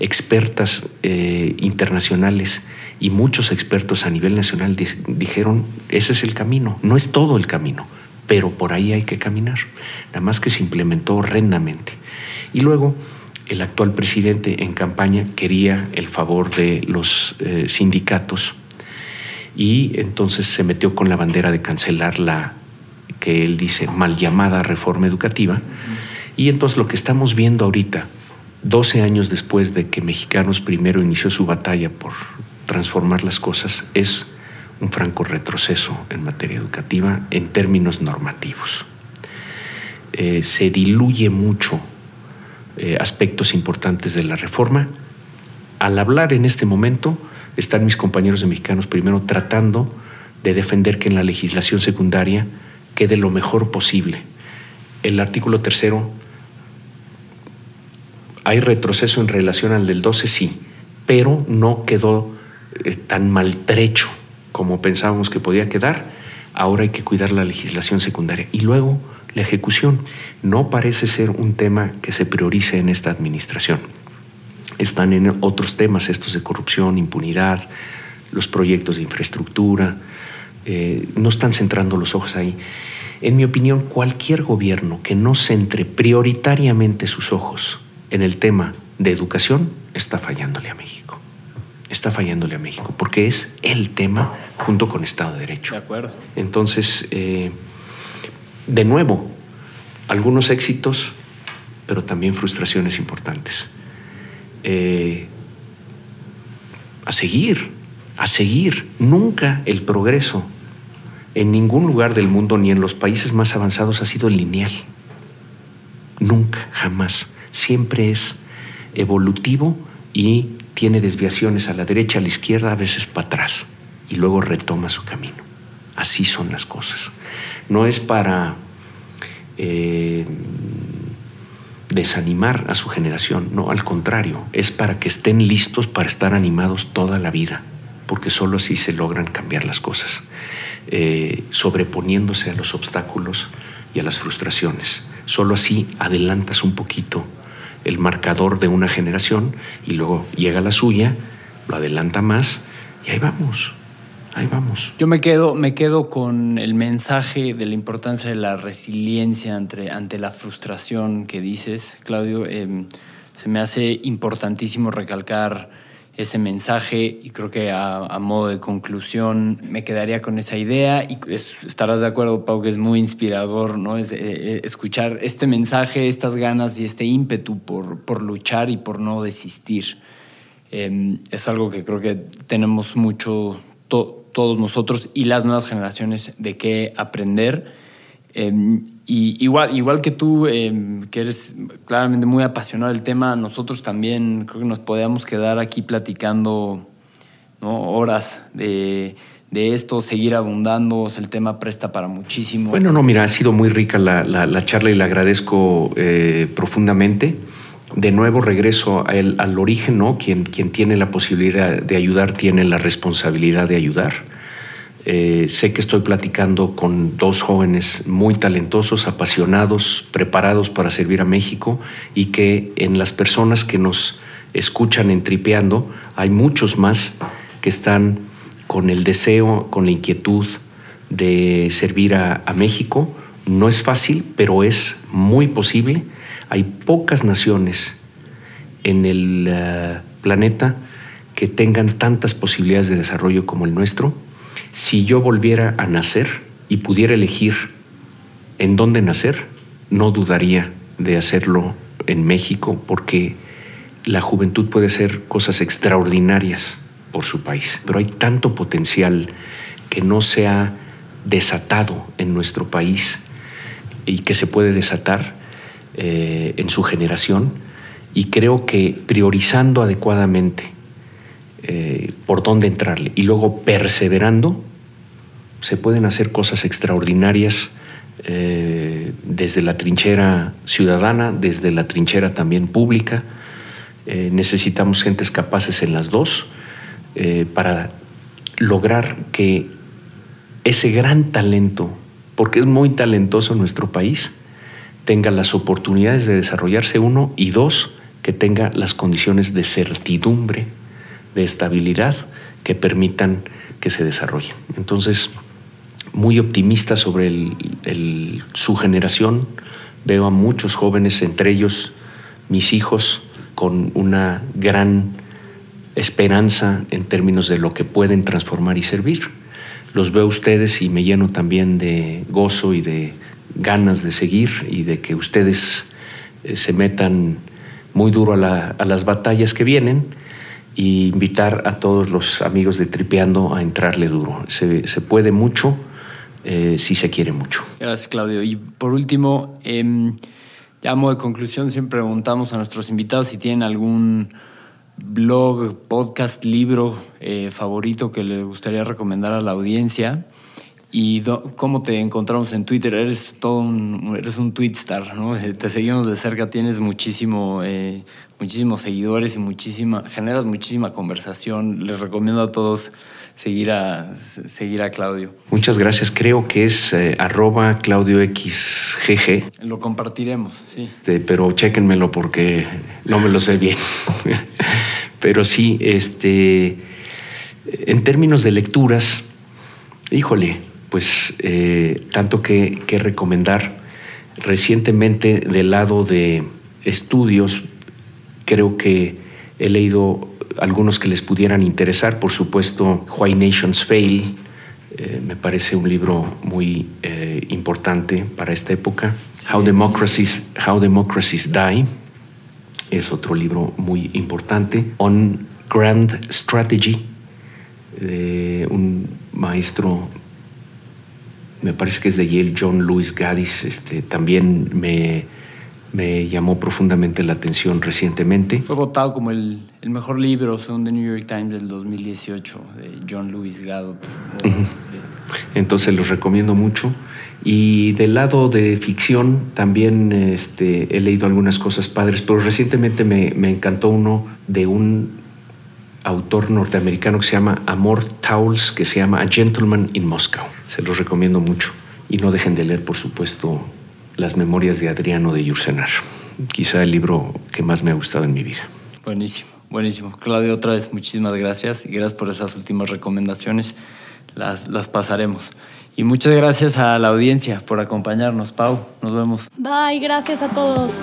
expertas eh, internacionales y muchos expertos a nivel nacional dijeron, ese es el camino, no es todo el camino, pero por ahí hay que caminar, nada más que se implementó horrendamente. Y luego el actual presidente en campaña quería el favor de los eh, sindicatos y entonces se metió con la bandera de cancelar la que él dice mal llamada reforma educativa. Y entonces lo que estamos viendo ahorita, 12 años después de que Mexicanos primero inició su batalla por transformar las cosas, es un franco retroceso en materia educativa en términos normativos. Eh, se diluye mucho eh, aspectos importantes de la reforma. Al hablar en este momento, están mis compañeros de mexicanos primero tratando de defender que en la legislación secundaria quede lo mejor posible. El artículo tercero, hay retroceso en relación al del 12, sí, pero no quedó eh, tan maltrecho como pensábamos que podía quedar. Ahora hay que cuidar la legislación secundaria. Y luego la ejecución no parece ser un tema que se priorice en esta administración están en otros temas, estos de corrupción, impunidad, los proyectos de infraestructura, eh, no están centrando los ojos ahí. En mi opinión, cualquier gobierno que no centre prioritariamente sus ojos en el tema de educación está fallándole a México. Está fallándole a México, porque es el tema junto con Estado de Derecho. De acuerdo. Entonces, eh, de nuevo, algunos éxitos, pero también frustraciones importantes. Eh, a seguir, a seguir. Nunca el progreso en ningún lugar del mundo, ni en los países más avanzados, ha sido lineal. Nunca, jamás. Siempre es evolutivo y tiene desviaciones a la derecha, a la izquierda, a veces para atrás, y luego retoma su camino. Así son las cosas. No es para eh, desanimar a su generación, no, al contrario, es para que estén listos para estar animados toda la vida, porque solo así se logran cambiar las cosas, eh, sobreponiéndose a los obstáculos y a las frustraciones. Solo así adelantas un poquito el marcador de una generación y luego llega la suya, lo adelanta más y ahí vamos ahí vamos. Yo me quedo, me quedo con el mensaje de la importancia de la resiliencia ante, ante la frustración que dices, Claudio. Em, se me hace importantísimo recalcar ese mensaje y creo que a, modo de conclusión me quedaría con esa idea y estarás de acuerdo, Pau, que es muy inspirador ¿no? Es, eh, eh, escuchar este mensaje, estas ganas y este ímpetu por, por luchar y por no desistir. Em, es algo que creo que tenemos mucho, todos nosotros y las nuevas generaciones de qué aprender. Em, y igual, igual que tú, em, que eres claramente muy apasionado del tema, nosotros también creo que nos podíamos quedar aquí platicando horas de, esto, seguir abundando, el tema presta para muchísimo. Bueno, no, mira, ha sido muy rica la, charla y la agradezco eh, profundamente de nuevo regreso al origen, ¿no? Quien, quien tiene la posibilidad de ayudar tiene la responsabilidad de ayudar. Eh, sé que estoy platicando con dos jóvenes muy talentosos, apasionados, preparados para servir a México y que en las personas que nos escuchan en Tripeando hay muchos más que están con el deseo, con la inquietud de servir a, México. No es fácil, pero es muy posible. Hay pocas naciones en el uh, planeta que tengan tantas posibilidades de desarrollo como el nuestro. Si yo volviera a nacer y pudiera elegir en dónde nacer, no dudaría de hacerlo en México porque la juventud puede hacer cosas extraordinarias por su país, pero hay tanto potencial que no se ha desatado en nuestro país y que se puede desatar eh, en su generación. Y creo que priorizando adecuadamente eh, por dónde entrarle y luego perseverando se pueden hacer cosas extraordinarias eh, desde la trinchera ciudadana, desde la trinchera también pública. Eh, necesitamos gentes capaces en las dos para lograr que ese gran talento, porque es muy talentoso nuestro país, tenga las oportunidades de desarrollarse uno y dos, que tenga las condiciones de certidumbre, de estabilidad que permitan que se desarrollen. Entonces, muy optimista sobre el, su generación. Veo a muchos jóvenes, entre ellos mis hijos, con una gran esperanza en términos de lo que pueden transformar y servir. Los veo ustedes y me lleno también de gozo y de ganas de seguir y de que ustedes eh, se metan muy duro a las batallas que vienen y invitar a todos los amigos de Tripeando a entrarle duro. Se, puede mucho eh, si se quiere mucho. Gracias, Claudio. Y por último, eh, ya de conclusión, siempre preguntamos a nuestros invitados si tienen algún blog, podcast, libro eh, favorito que les gustaría recomendar a la audiencia. ¿Y cómo te encontramos en Twitter? Eres todo un, eres un tweetstar, ¿no? Eh, te seguimos de cerca, tienes muchísimo, eh, muchísimos seguidores y muchísima, generas muchísima conversación. Les recomiendo a todos seguir a, seguir a Claudio. Muchas gracias. Creo que es eh, arroba Claudio XGG. Lo compartiremos, sí. Este, pero chéquenmelo porque no me lo sé bien. pero sí, este, en términos de lecturas, híjole, pues eh, tanto que, que recomendar. Recientemente, del lado de estudios, creo que he leído algunos que les pudieran interesar. Por supuesto, Why Nations Fail, eh, me parece un libro muy eh, importante para esta época. How Democracies, How Democracies Die es otro libro muy importante. On Grand Strategy, de un maestro, me parece que es de Yale, John Lewis Gaddis, este, también me me llamó profundamente la atención recientemente. Fue votado como el, el mejor libro, según The New York Times, del 2018, de John Lewis. Uh -huh. Entonces los recomiendo mucho. Y del lado de ficción también este, he leído algunas cosas padres, pero recientemente me, me encantó uno de un autor norteamericano que se llama Amor Towles, que se llama A Gentleman in Moscow. Se los recomiendo mucho. Y no dejen de leer, por supuesto, las memorias de Adriano de Yursenar. Quizá el libro que más me ha gustado en mi vida. Buenísimo, buenísimo. Claudio, otra vez muchísimas gracias y gracias por esas últimas recomendaciones. Las, las pasaremos. Y muchas gracias a la audiencia por acompañarnos. Pau, nos vemos. Bye, gracias a todos.